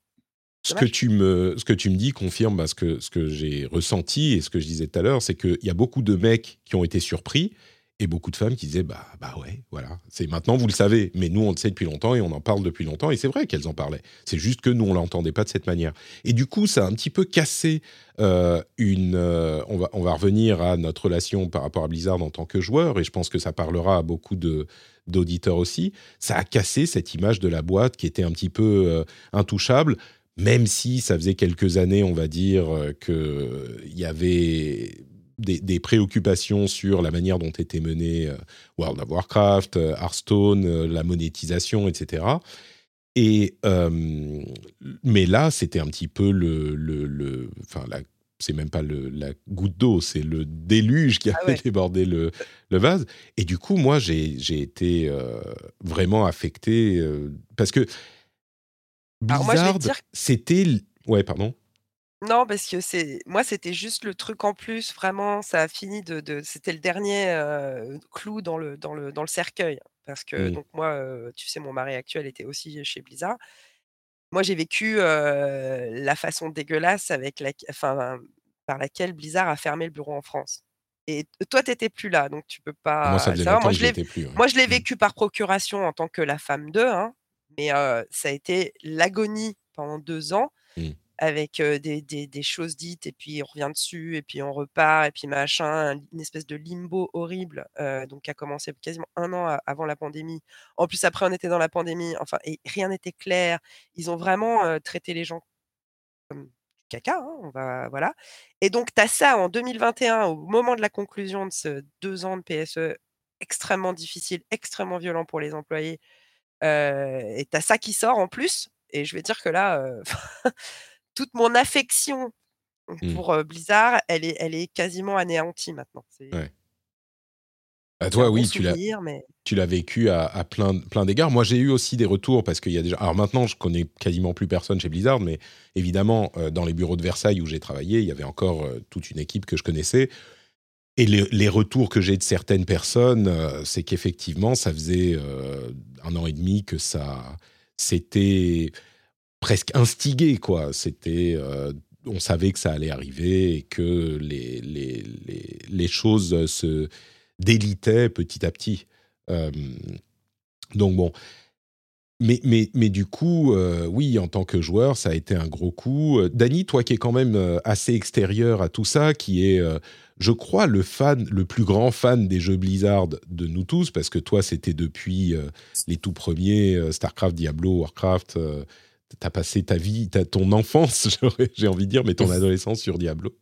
Ce que, tu me, ce que tu me dis confirme bah, ce que, ce que j'ai ressenti et ce que je disais tout à l'heure, c'est qu'il y a beaucoup de mecs qui ont été surpris et beaucoup de femmes qui disaient bah, bah ouais, voilà, c'est maintenant vous le savez, mais nous on le sait depuis longtemps et on en parle depuis longtemps et c'est vrai qu'elles en parlaient. C'est juste que nous on l'entendait pas de cette manière. Et du coup, ça a un petit peu cassé euh, une. euh, on, va, on va revenir à notre relation par rapport à Blizzard en tant que joueur et je pense que ça parlera à beaucoup de d'auditeurs aussi. Ça a cassé cette image de la boîte qui était un petit peu euh, intouchable même si ça faisait quelques années, on va dire, euh, qu'il y avait des, des préoccupations sur la manière dont était mené euh, World of Warcraft, euh, Hearthstone, la monétisation, etc. Et, euh, mais là, c'était un petit peu le... le, le enfin, la, c'est même pas le, la goutte d'eau, c'est le déluge qui a Ah ouais. déborder le, le vase. Et du coup, moi, j'ai j'ai été euh, vraiment affecté euh, parce que Alors moi, je vais Blizzard, dire- c'était... Ouais, pardon. Non, parce que c'est moi, c'était juste le truc en plus, vraiment, ça a fini de, de- c'était le dernier euh, clou dans le, dans le, dans le cercueil. Parce que donc moi, euh, tu sais, mon mari actuel était aussi chez Blizzard. Moi, j'ai vécu euh, la façon dégueulasse avec la, enfin, par laquelle Blizzard a fermé le bureau en France. Et toi, tu n'étais plus là, donc tu peux pas Moi, ça savoir. Moi, je l'ai étais plus. ouais. moi, je l'ai Mm. vécu par procuration en tant que la femme d'eux, hein, Mais ça a été l'agonie pendant deux ans. Mmh. Avec des, des, des, choses dites, et puis on revient dessus, et puis on repart, et puis machin, une espèce de limbo horrible, donc qui a commencé quasiment un an avant la pandémie. En plus, après, on était dans la pandémie, enfin, et rien n'était clair. Ils ont vraiment traité les gens comme du caca, hein, on va, voilà. Et donc, tu as ça en 2021, au moment de la conclusion de ce deux ans de PSE extrêmement difficile, extrêmement violent pour les employés, et tu as ça qui sort en plus. Et je vais dire que là, toute mon affection Mmh. pour Blizzard, elle est, elle est quasiment anéantie maintenant. Ouais. À toi, oui, tu l'as, mais... tu l'as vécu à, à plein, plein d'égards. Moi, j'ai eu aussi des retours parce qu'il y a déjà. Alors maintenant, je connais quasiment plus personne chez Blizzard, mais évidemment, euh, dans les bureaux de Versailles où j'ai travaillé, il y avait encore euh, toute une équipe que je connaissais. Et les, retours que j'ai de certaines personnes, euh, c'est qu'effectivement, ça faisait un an et demi que ça s'était presque instigé, quoi. C'était on savait que ça allait arriver et que les, les, les, les choses se délitaient petit à petit. Euh, donc bon. Mais, mais, mais du coup, euh, oui, en tant que joueur, ça a été un gros coup. Dany, toi qui es quand même assez extérieur à tout ça, qui est, euh, je crois, le fan, le plus grand fan des jeux Blizzard de nous tous, parce que toi, c'était depuis euh, les tout premiers StarCraft, Diablo, Warcraft tu as passé ta vie, as ton enfance, j'ai envie de dire, mais ton adolescence sur Diablo.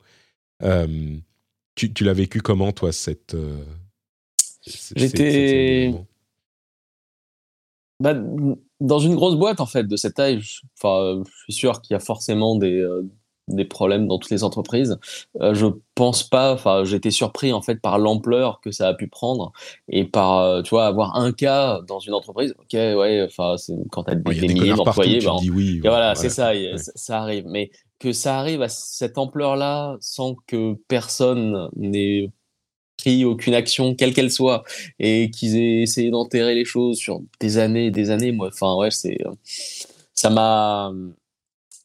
Euh, tu, tu l'as vécu comment, toi, cette. Euh, J'étais. Bah, dans une grosse boîte, en fait, de cette taille. Enfin, je suis sûr qu'il y a forcément des, euh, des problèmes dans toutes les entreprises. Euh, je pense pas, enfin, j'étais surpris en fait par l'ampleur que ça a pu prendre et par, euh, tu vois, avoir un cas dans une entreprise. Ok, ouais, enfin, quand tu as des, milliers d'employés, ben, oui, voilà, voilà c'est ça, ça arrive. Mais que ça arrive à cette ampleur-là sans que personne n'ait pris aucune action, quelle qu'elle soit, et qu'ils aient essayé d'enterrer les choses sur des années et des années, moi, enfin, ouais, c'est, ça m'a,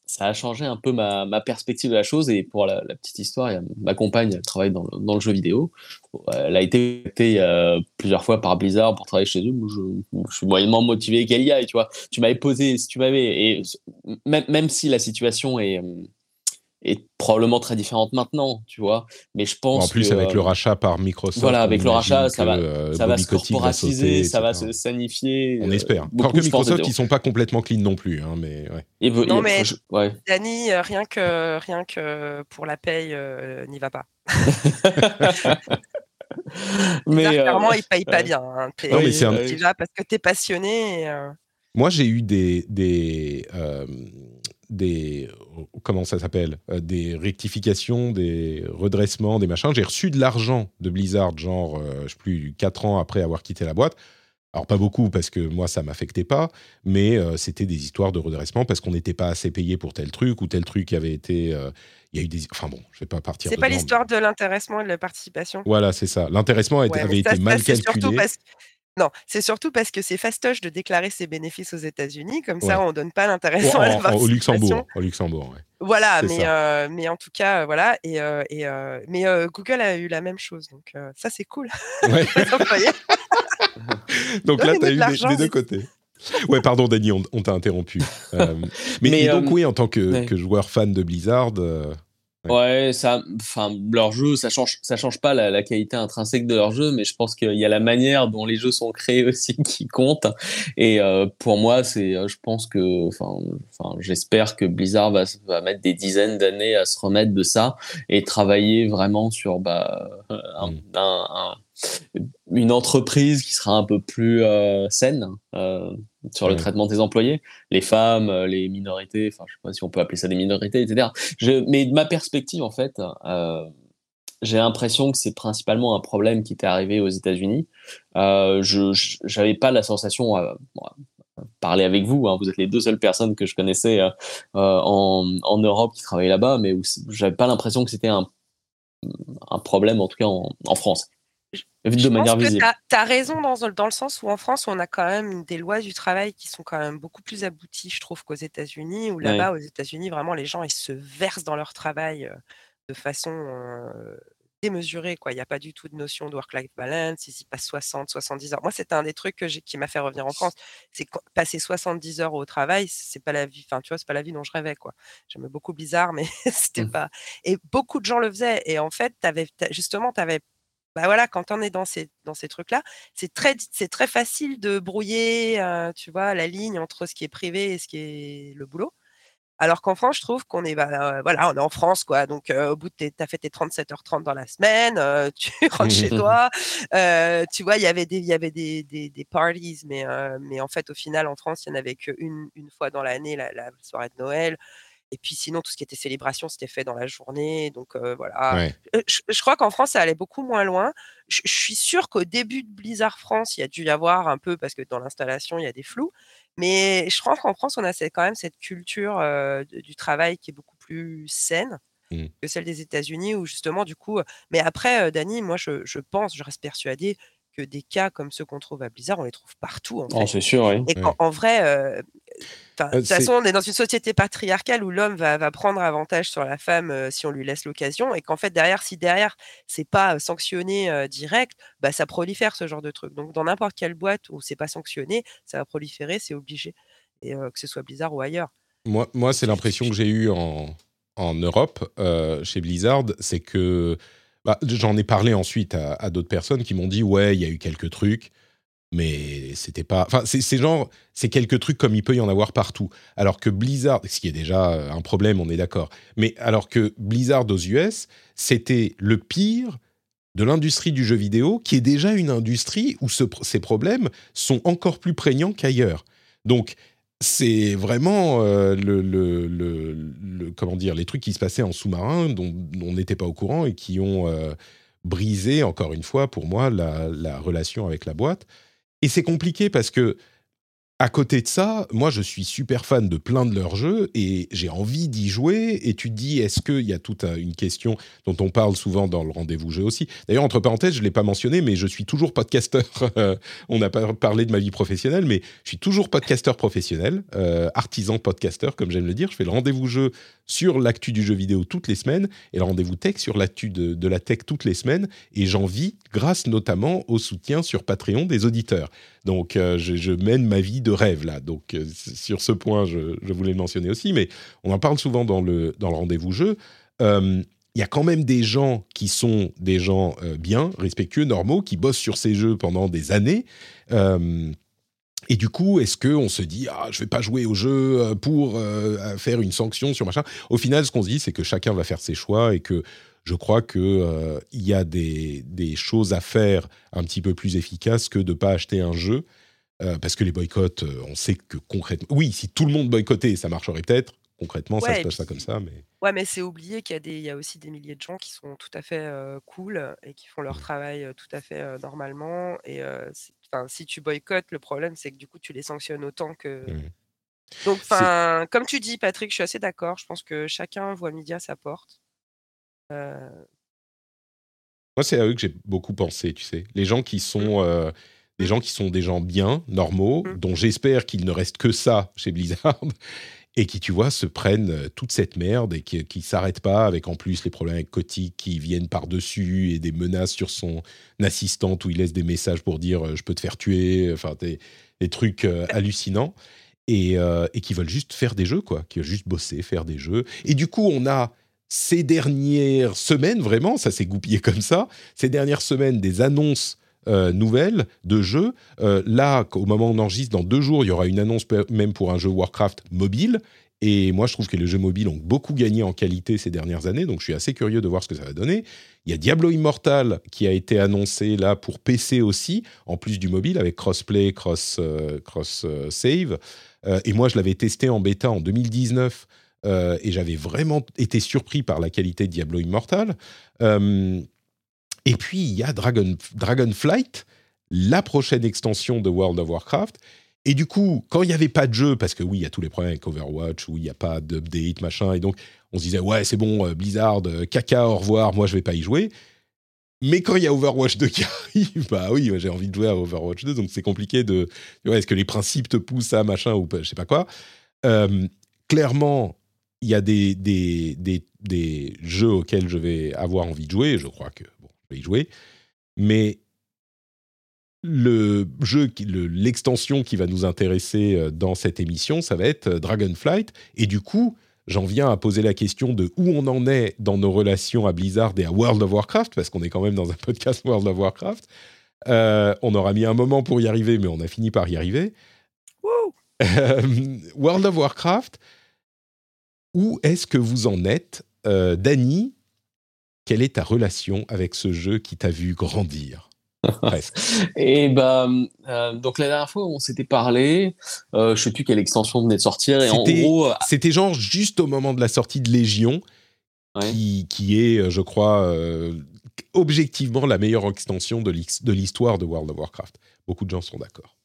ça a changé un peu ma, ma, perspective de la chose. Et pour la, petite histoire, ma compagne elle travaille dans le, dans le, jeu vidéo. Elle a été euh, plusieurs fois par Blizzard pour travailler chez eux. Je, suis moyennement motivé qu'elle y aille. Tu vois, tu m'avais posé, si tu m'avais, et même, même si la situation est est probablement très différente maintenant, tu vois. Mais je pense. En plus, que, avec le rachat par Microsoft. Voilà, avec le rachat, ça va, euh, ça va se corporatiser, ça va se sanifier. On espère. Alors que Microsoft, ils sont pas complètement clean non plus, hein, mais ouais. Et non, mais ouais. Dani, rien que rien que pour la paye, euh, n'y va pas. mais euh, clairement, il paye pas bien. Hein. Non, mais un... Tu vas parce que tu es passionné. Et, euh... Moi, j'ai eu des des des comment ça s'appelle des rectifications, des redressements, des machins. J'ai reçu de l'argent de Blizzard, genre euh, je sais plus quatre ans après avoir quitté la boîte. Alors pas beaucoup parce que moi ça m'affectait pas, mais euh, c'était des histoires de redressement parce qu'on n'était pas assez payé pour tel truc ou tel truc avait été. Euh, il y a eu des. Enfin bon, je vais pas partir. C'est pas l'histoire de l'intéressement et de la participation. Voilà, c'est ça. L'intéressement ouais, avait été mal calculé. Parce... Non, c'est surtout parce que c'est fastoche de déclarer ses bénéfices aux États-Unis, comme ouais. ça on donne pas l'intéressement à la participation. Au Luxembourg, au Luxembourg, ouais. Voilà, mais, euh, mais en tout cas, voilà. Et, euh, et euh, mais Google a eu la même chose, donc ça c'est cool. Ouais. donc là, tu as eu des, des deux côtés. Ouais, pardon, Dany, on, on t'a interrompu. mais, mais donc, oui, en tant que, joueur fan de Blizzard. Ouais, ça, enfin, leur jeu, ça change, ça change pas la, la, qualité intrinsèque de leur jeu, mais je pense qu'il y a la manière dont les jeux sont créés aussi qui compte. Et euh, pour moi, c'est, je pense que, enfin, j'espère que Blizzard va, va mettre des dizaines d'années à se remettre de ça et travailler vraiment sur bah, un, mm. un, un, une entreprise qui sera un peu plus euh, saine. Euh, sur le ouais. traitement des employés, les femmes, les minorités, enfin je sais pas si on peut appeler ça des minorités, etc. Je, mais de ma perspective en fait, euh, j'ai l'impression que c'est principalement un problème qui était arrivé aux États-Unis. Euh, je j'avais pas la sensation, euh, bon, parler avec vous, hein, vous êtes les deux seules personnes que je connaissais euh, en, en, Europe qui travaillaient là-bas, mais j'avais pas l'impression que c'était un, un problème en tout cas en, en France de je manière pense visible. Tu as, raison dans, dans, le sens où en France, on a quand même des lois du travail qui sont quand même beaucoup plus abouties, je trouve, qu'aux États-Unis, où là-bas, ouais. aux États-Unis, vraiment, les gens, ils se versent dans leur travail de façon euh, démesuré. Quoi. Il n'y a pas du tout de notion de work-life balance. Ils y passent 60, 70 heures. Moi, c'était un des trucs que qui m'a fait revenir en France. C'est passer 70 heures au travail, c'est pas la vie. Enfin, tu vois, c'est pas la vie dont je rêvais. Quoi. J'aimais beaucoup Blizzard, mais c'était Mmh. pas. Et beaucoup de gens le faisaient. Et en fait, avais, justement, tu avais bah voilà, quand on est dans ces, dans ces trucs-là, c'est très, c'est très facile de brouiller, euh, tu vois, la ligne entre ce qui est privé et ce qui est le boulot. Alors qu'en France, je trouve qu'on est, bah, euh, voilà, on est en France, quoi. Donc, euh, au bout de tes, t'as fait tes 37h30 dans la semaine, euh, tu rentres chez toi. tu vois, il y avait des, il y avait des, des, des parties, mais, mais en fait, au final, en France, il n'y en avait qu'une une fois dans l'année, la, la soirée de Noël. Et puis sinon, tout ce qui était célébration, c'était fait dans la journée. Donc euh, voilà. Ouais. Je, je crois qu'en France, ça allait beaucoup moins loin. Je, je suis sûre qu'au début de Blizzard France, il y a dû y avoir un peu, parce que dans l'installation, il y a des flous. Mais je crois qu'en France, on a cette- quand même cette culture euh, du travail qui est beaucoup plus saine Mm. que celle des États-Unis, où justement, du coup. Mais après, euh, Dany, moi, je, je pense, je reste persuadée que des cas comme ceux qu'on trouve à Blizzard, on les trouve partout. En fait. Oh, c'est sûr, oui. Et en vrai, euh, enfin, de Euh, toute façon, on est dans une société patriarcale où l'homme va, va prendre avantage sur la femme euh, si on lui laisse l'occasion, et qu'en fait, derrière, si derrière, c'est pas euh, sanctionné euh, direct, bah, ça prolifère ce genre de truc. Donc, dans n'importe quelle boîte où c'est pas sanctionné, ça va proliférer, c'est obligé. Et euh, que ce soit Blizzard ou ailleurs. Moi, moi c'est l'impression que j'ai eue en, en Europe, euh, chez Blizzard, c'est que bah, j'en ai parlé ensuite à, d'autres personnes qui m'ont dit ouais, il y a eu quelques trucs, mais c'était pas. Enfin, c'est genre, c'est quelques trucs comme il peut y en avoir partout. Alors que Blizzard, ce qui est déjà euh, un problème, on est d'accord. Mais alors que Blizzard aux US, c'était le pire de l'industrie du jeu vidéo, qui est déjà une industrie où ce- ces problèmes sont encore plus prégnants qu'ailleurs. Donc, c'est vraiment euh, le, comment dire les trucs qui se passaient en sous-marin dont, on n'était pas au courant et qui ont euh, brisé encore une fois pour moi la relation avec la boîte. Et c'est compliqué parce que à côté de ça, moi je suis super fan de plein de leurs jeux et j'ai envie d'y jouer. Et tu te dis, est-ce qu'il y a toute un- une question dont on parle souvent dans le rendez-vous jeu aussi? D'ailleurs, entre parenthèses, je ne l'ai pas mentionné, mais je suis toujours podcasteur. on n'a pas parlé de ma vie professionnelle, mais je suis toujours podcasteur professionnel, euh, artisan podcasteur, comme j'aime le dire. Je fais le rendez-vous jeu sur l'actu du jeu vidéo toutes les semaines et le rendez-vous tech sur l'actu de, de la tech toutes les semaines. Et j'en vis grâce notamment au soutien sur Patreon des auditeurs. Donc, euh, je, je mène ma vie de rêve là. Donc, euh, sur ce point, je, voulais le mentionner aussi, mais on en parle souvent dans le, dans le rendez-vous jeu. Euh, il y a quand même des gens qui sont des gens euh, bien, respectueux, normaux, qui bossent sur ces jeux pendant des années. Et du coup, est-ce qu'on se dit, ah, je vais pas jouer au jeu pour faire une sanction sur machin? Au final, ce qu'on se dit, c'est que chacun va faire ses choix et que je crois euh, il y a des, des choses à faire un petit peu plus efficaces que de pas acheter un jeu. Euh, parce que les boycotts, euh, on sait que concrètement... Oui, si tout le monde boycottait, ça marcherait peut-être. Concrètement, ça Ouais, se et passe pas puis- comme ça, mais... Ouais, mais c'est oublié qu'il y, a des- il y a aussi des milliers de gens qui sont tout à fait euh, cool et qui font leur travail euh, tout à fait normalement. Et si tu boycottes, le problème, c'est que du coup, tu les sanctionnes autant que. Mhm. Donc, comme tu dis, Patrick, je suis assez d'accord. Je pense que chacun voit midi à sa porte. Euh, Moi, c'est à eux que j'ai beaucoup pensé, tu sais. Les gens qui sont, euh, des gens qui sont des gens bien, normaux, Mm. dont j'espère qu'il ne reste que ça chez Blizzard, et qui, tu vois, se prennent euh, toute cette merde et qui, qui s'arrêtent pas, avec en plus les problèmes avec qui viennent par-dessus et des menaces sur son assistante où il laisse des messages pour dire euh, je peux te faire tuer, enfin, des, des trucs euh, hallucinants. Et, euh, et qui veulent juste faire des jeux, quoi, qui veulent juste bosser, faire des jeux. Et du coup, on a ces dernières semaines, vraiment, ça s'est goupillé comme ça, ces dernières semaines, des annonces euh, nouvelles de jeux. Euh, là, au moment où on enregistre, dans deux jours, il y aura une annonce même pour un jeu Warcraft mobile. Et moi, je trouve que les jeux mobiles ont beaucoup gagné en qualité ces dernières années, donc je suis assez curieux de voir ce que ça va donner. Il y a Diablo Immortal qui a été annoncé là pour PC aussi, en plus du mobile, avec crossplay, cross, euh, cross euh, save. Euh, et moi, je l'avais testé en bêta en 2019 euh, et j'avais vraiment été surpris par la qualité de Diablo Immortal. Et puis, il y a Dragon, Dragonflight, la prochaine extension de World of Warcraft. Et du coup, quand il n'y avait pas de jeu, parce que oui, il y a tous les problèmes avec Overwatch, où il n'y a pas d'update, machin, et donc on se disait, ouais, c'est bon, euh, Blizzard, euh, caca, au revoir, moi je vais pas y jouer. Mais quand il y a Overwatch 2 qui arrive, bah oui, j'ai envie de jouer à Overwatch 2, donc c'est compliqué de. Est-ce que les principes te poussent à machin ou pas, je sais pas quoi. Euh, clairement, il y a des jeux auxquels je vais avoir envie de jouer. Je crois que bon, y jouer. Mais le jeu, qui- le- l'extension qui va nous intéresser euh, dans cette émission, ça va être euh, Dragonflight. Et du coup, j'en viens à poser la question de où on en est dans nos relations à Blizzard et à World of Warcraft, parce qu'on est quand même dans un podcast World of Warcraft. Euh, on aura mis un moment pour y arriver, mais on a fini par y arriver. World of Warcraft, où est-ce que vous en êtes euh, Dany, quelle est ta relation avec ce jeu qui t'a vu grandir. Et bah, euh, donc la dernière fois, on s'était parlé. Euh, je sais plus quelle extension venait de sortir. Et en C'était- gros, euh, C'était genre juste au moment de la sortie de Légion, Ouais. qui, qui est, euh, je crois, euh, objectivement la meilleure extension de l'histoire de World of Warcraft. Beaucoup de gens sont d'accord.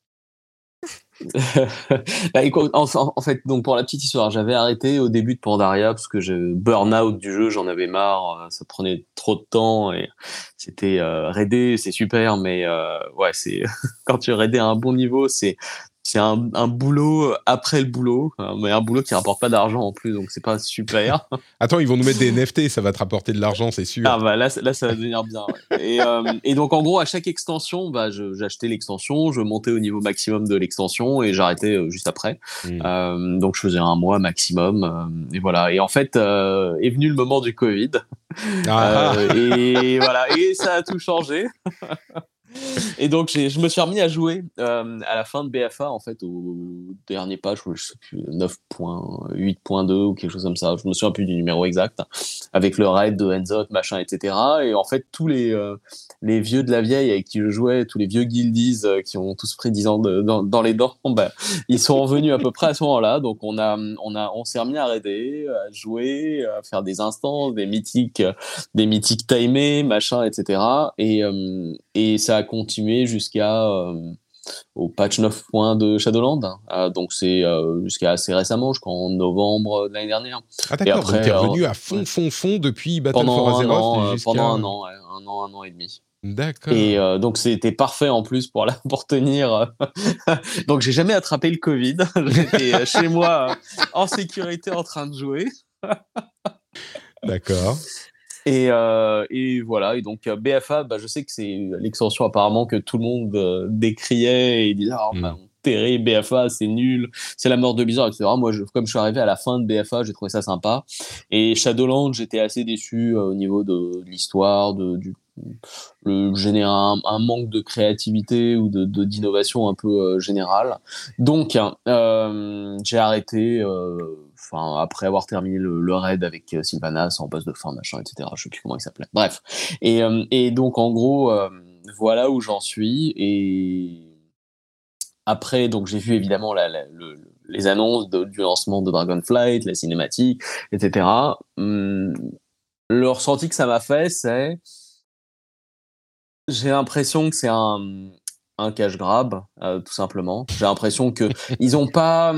bah, en, fait, donc pour la petite histoire, j'avais arrêté au début de Pandaria parce que j'ai burn-out du jeu, j'en avais marre, euh, ça prenait trop de temps et c'était euh, raider, c'est super, mais euh, ouais, c'est quand tu raidais à un bon niveau, c'est c'est un, un boulot après le boulot, euh, mais un boulot qui rapporte pas d'argent en plus, donc c'est pas super. Attends, ils vont nous mettre des NFT, ça va te rapporter de l'argent, c'est sûr. Ah bah là, ça va devenir bien. ouais. Et, euh, et donc en gros à chaque extension, bah j'achetais l'extension, je montais au niveau maximum de l'extension et j'arrêtais euh, juste après. Mm. Euh, donc je faisais un mois maximum euh, et voilà. Et en fait euh, est venu le moment du Covid Ah, Euh, et voilà et ça a tout changé. Et donc je me suis remis à jouer euh, à la fin de BFA en fait au dernier patch, je sais plus 9.8.2 ou quelque chose comme ça. Je me souviens plus du numéro exact avec le raid de Enzo, machin, etc. Et en fait tous les euh, les vieux de la vieille avec qui je jouais, tous les vieux guildies euh, qui ont tous pris 10 ans dans, dans les dents, bah, ils sont revenus à peu près à ce moment-là. Donc on a on a on s'est remis à raider, à jouer, à faire des instances, des mythiques des mythiques timés, machin, etc. Et, et ça continué jusqu'à euh, au patch 9 de Shadowland. Euh, donc c'est euh, jusqu'à assez récemment, je crois en novembre de l'année dernière. Ah, d'accord, après, donc t'es alors, revenu à fond, ouais. fon fond depuis Battle Pendant for un, an, euh, pendant un an, un an, un an et demi. D'accord. Et donc c'était parfait en plus pour la pour tenir. donc j'ai jamais attrapé le Covid. J'étais chez moi en sécurité en train de jouer. D'accord. Et, euh, et voilà, et donc euh, BFA, bah, je sais que c'est l'extension apparemment que tout le monde euh, décriait et disait ah, bah, terrible, BFA, c'est nul, c'est la mort de Blizzard, etc. Moi, je, comme je suis arrivé à la fin de BFA, j'ai trouvé ça sympa. Et Shadowlands, j'étais assez déçu euh, au niveau de, de l'histoire, de, du le générer un, un manque de créativité ou de de- d'innovation un peu euh, générale. Donc, euh, j'ai arrêté. Enfin, après avoir terminé le, le raid avec euh, Sylvanas en boss de fin, machin, etc. Je sais plus comment il s'appelait. Bref. Et, euh, et donc, en gros, euh, voilà où j'en suis. Et après, donc, j'ai vu évidemment la, la- le- le- les annonces de- du lancement de Dragonflight, la cinématique, etc. Hum, le ressenti que ça m'a fait, c'est j'ai l'impression que c'est un, un cash grab, euh, tout simplement. J'ai l'impression que ils ont pas.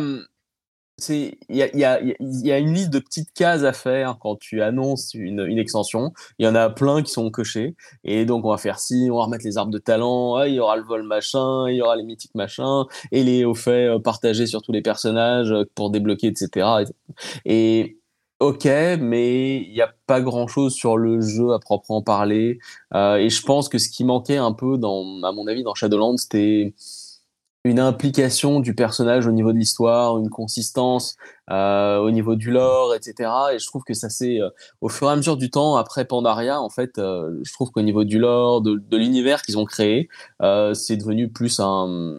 Il y a, une liste de petites cases à faire quand tu annonces une, extension. Il y en a plein qui sont cochés. Et donc on va faire ci, on va remettre les arbres de talent. ah, il y aura le vol machin, il y aura les mythiques machin, et les hauts faits euh, partagés sur tous les personnages euh, pour débloquer, etc. Et ok, mais il n'y a pas grand chose sur le jeu à proprement parler. Euh, et je pense que ce qui manquait un peu, à mon avis, dans Shadowlands, c'était une implication du personnage au niveau de l'histoire, une consistance euh, au niveau du lore, etc. Et je trouve que ça s'est, euh, au fur et à mesure du temps, après Pandaria, en fait, euh, je trouve qu'au niveau du lore, de, de l'univers qu'ils ont créé, euh, c'est devenu plus un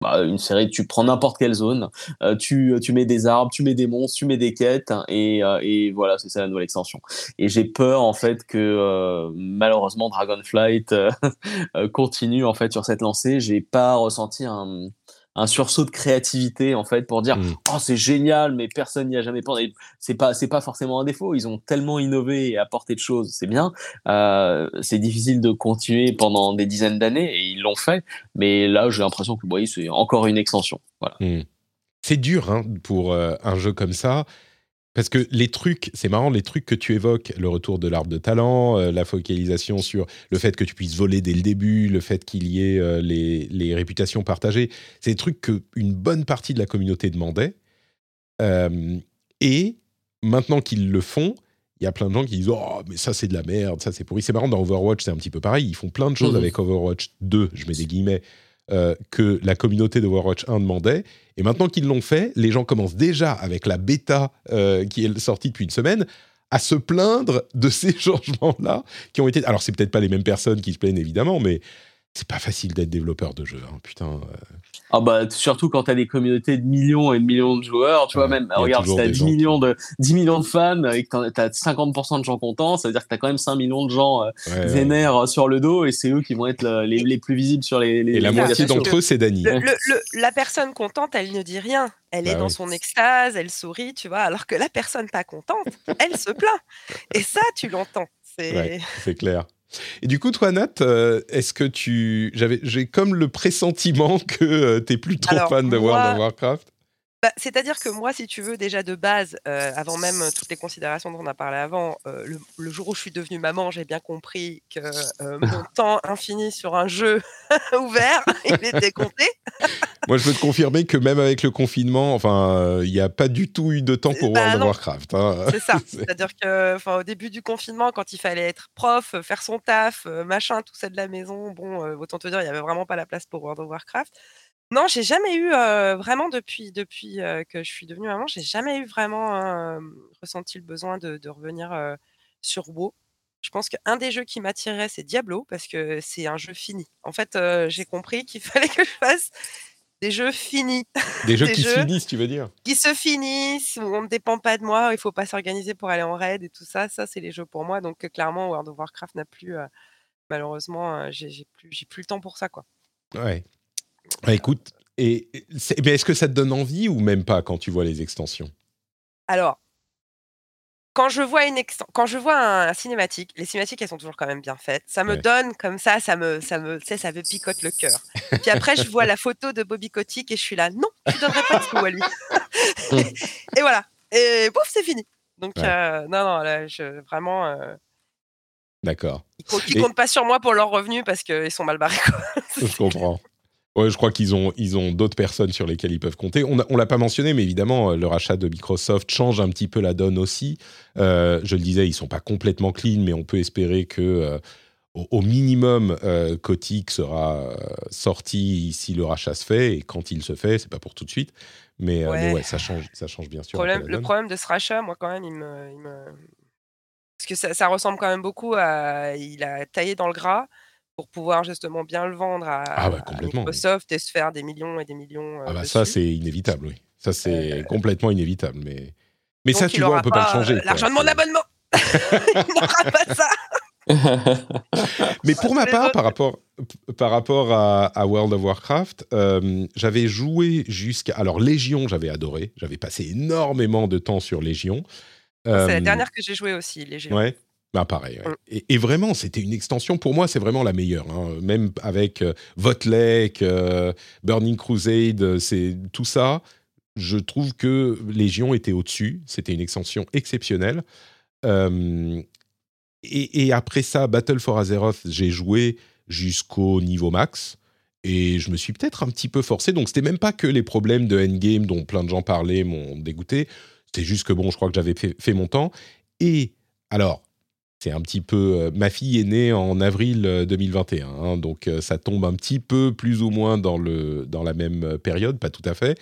bah, une série, tu prends n'importe quelle zone, euh, tu, tu mets des arbres, tu mets des monstres, tu mets des quêtes, et, euh, et voilà, c'est ça la nouvelle extension. Et j'ai peur en fait que euh, malheureusement Dragonflight euh, euh, continue en fait sur cette lancée. J'ai pas ressenti un, un sursaut de créativité en fait pour dire Mm. oh c'est génial, mais personne n'y a jamais pensé. C'est pas c'est pas forcément un défaut. Ils ont tellement innové et apporté de choses, c'est bien. Euh, c'est difficile de continuer pendant des dizaines d'années et ils l'ont fait. Mais là, j'ai l'impression que oui, c'est encore une extension. Voilà. Hmm. C'est dur hein, pour euh, un jeu comme ça. Parce que les trucs, c'est marrant, les trucs que tu évoques, le retour de l'arbre de talent, euh, la focalisation sur le fait que tu puisses voler dès le début, le fait qu'il y ait euh, les, les réputations partagées, c'est des trucs qu'une bonne partie de la communauté demandait. Euh, et maintenant qu'ils le font, il y a plein de gens qui disent oh mais ça c'est de la merde, ça c'est pourri. C'est marrant dans Overwatch c'est un petit peu pareil. Ils font plein de choses Mhm. avec Overwatch 2, je mets des guillemets, euh, que la communauté d'Overwatch 1 demandait. Et maintenant qu'ils l'ont fait, les gens commencent déjà avec la bêta euh, qui est sortie depuis une semaine à se plaindre de ces changements-là qui ont été. Alors c'est peut-être pas les mêmes personnes qui se plaignent évidemment, mais c'est pas facile d'être développeur de jeu. hein, putain. euh. Ah bah surtout quand t'as des communautés de millions et de millions de joueurs, tu vois même regarde si t'as des 10 gens millions de 10 millions de fans et que t'en- t'as 50% de gens contents, ça veut dire que t'as quand même 5 millions de gens euh, Ouais, ouais. vénères sur le dos et c'est eux qui vont être le- les, les plus visibles sur les, les Et la moitié d'entre eux, c'est Dany. Le- le- le- la personne contente, elle ne dit rien. Elle Bah est dans oui. son extase, elle sourit, tu vois, alors que la personne pas contente, elle se plaint. Et ça, tu l'entends. C'est Ouais, c'est clair. Et du coup, toi, Nat, euh, est-ce que tu. J'avais, j'ai comme le pressentiment que tu t'es plus trop Alors, fan de moi- World of Warcraft? Bah, C'est-à-dire que moi, si tu veux, déjà de base, euh, avant même toutes les considérations dont on a parlé avant, euh, le, le jour où je suis devenue maman, j'ai bien compris que euh, mon temps infini sur un jeu ouvert, il était compté. Moi, je peux te confirmer que même avec le confinement, enfin, il n'y a pas du tout eu de temps pour Bah World of. Warcraft. hein. C'est ça. C'est- C'est-à-dire que, au début du confinement, quand il fallait être prof, faire son taf, machin, tout ça de la maison, bon, autant te dire, il y avait vraiment pas la place pour World of Warcraft. Non, j'ai jamais eu euh, vraiment depuis depuis euh, que je suis devenue maman, j'ai jamais eu vraiment ressenti le besoin de, de revenir sur WoW. Je pense qu'un des jeux qui m'attirait, c'est Diablo parce que c'est un jeu fini. En fait, j'ai compris qu'il fallait que je fasse des jeux finis Des jeux Des qui se finissent, tu veux dire? qui se finissent, où on ne dépend pas de moi, il faut pas s'organiser pour aller en raid et tout ça. Ça, c'est les jeux pour moi. Donc, clairement, World of Warcraft n'a plus, euh, malheureusement, euh, j'ai plus, j'ai plus le temps pour ça, quoi. Ouais. Ah, écoute, et, est-ce que ça te donne envie ou même pas quand tu vois les extensions? Alors, quand je vois une quand je vois un, un cinématique, les cinématiques, elles sont toujours quand même bien faites. Ça me Ouais. donne comme ça, ça me, ça me, ça me picote le cœur. Puis après, je vois la photo de Bobby Kotick et je suis là, non, tu donnerais pas de sous à lui. et voilà. Et pouf, c'est fini. Donc, Ouais. euh, non, non, là, je, vraiment. euh, D'accord. Ils co- qui Et- comptent pas sur moi pour leurs revenus parce qu'ils sont mal barrés. Quoi. Je comprends. Ouais, je crois qu'ils ont, ils ont d'autres personnes sur lesquelles ils peuvent compter. On ne l'a pas mentionné, mais évidemment, euh, le rachat de Microsoft change un petit peu la donne aussi. Euh, je le disais, ils sont pas complètement clean, mais on peut espérer que, euh, au, au minimum, euh, Kotick sera sorti si le rachat se fait. Et quand il se fait, c'est pas pour tout de suite. Mais mais Ouais. ça change, ça change bien sûr. Problème- le problème de ce rachat, moi, quand même, il me. il me- Parce que ça, ça ressemble quand même beaucoup à. Il a taillé dans le gras pour pouvoir justement bien le vendre à, Ah à oui. Microsoft et se faire des millions et des millions. euh, Ah bah ça, c'est inévitable, oui. Ça, c'est complètement inévitable. Mais, mais ça, tu vois, on peut pas, le changer. euh. L'argent de mon abonnement Il n'aura pas ça Mais pour ma part, par rapport, par rapport à, à World of Warcraft, euh, j'avais joué jusqu'à... Alors, Légion, j'avais adoré. J'avais passé énormément de temps sur Légion. C'est la Euh, dernière que j'ai jouée aussi. Ouais. Bah pareil. ouais. Mm. Et, et vraiment, c'était une extension. Pour moi, c'est vraiment la meilleure. hein. Même avec euh, Votlek, euh, Burning Crusade, euh, c'est tout ça. Je trouve que Légion était au-dessus. C'était une extension exceptionnelle. Euh, et, et après ça, Battle for Azeroth, j'ai joué jusqu'au niveau max. Et je me suis peut-être un petit peu forcé. Donc, c'était même pas que les problèmes de endgame dont plein de gens parlaient m'ont dégoûté. C'était juste que, bon, je crois que j'avais fait, fait mon temps. Et alors, c'est un petit peu. euh, ma fille est née en avril euh, 2021, hein, donc euh, ça tombe un petit peu plus ou moins dans, le, dans la même euh, période, pas tout à fait.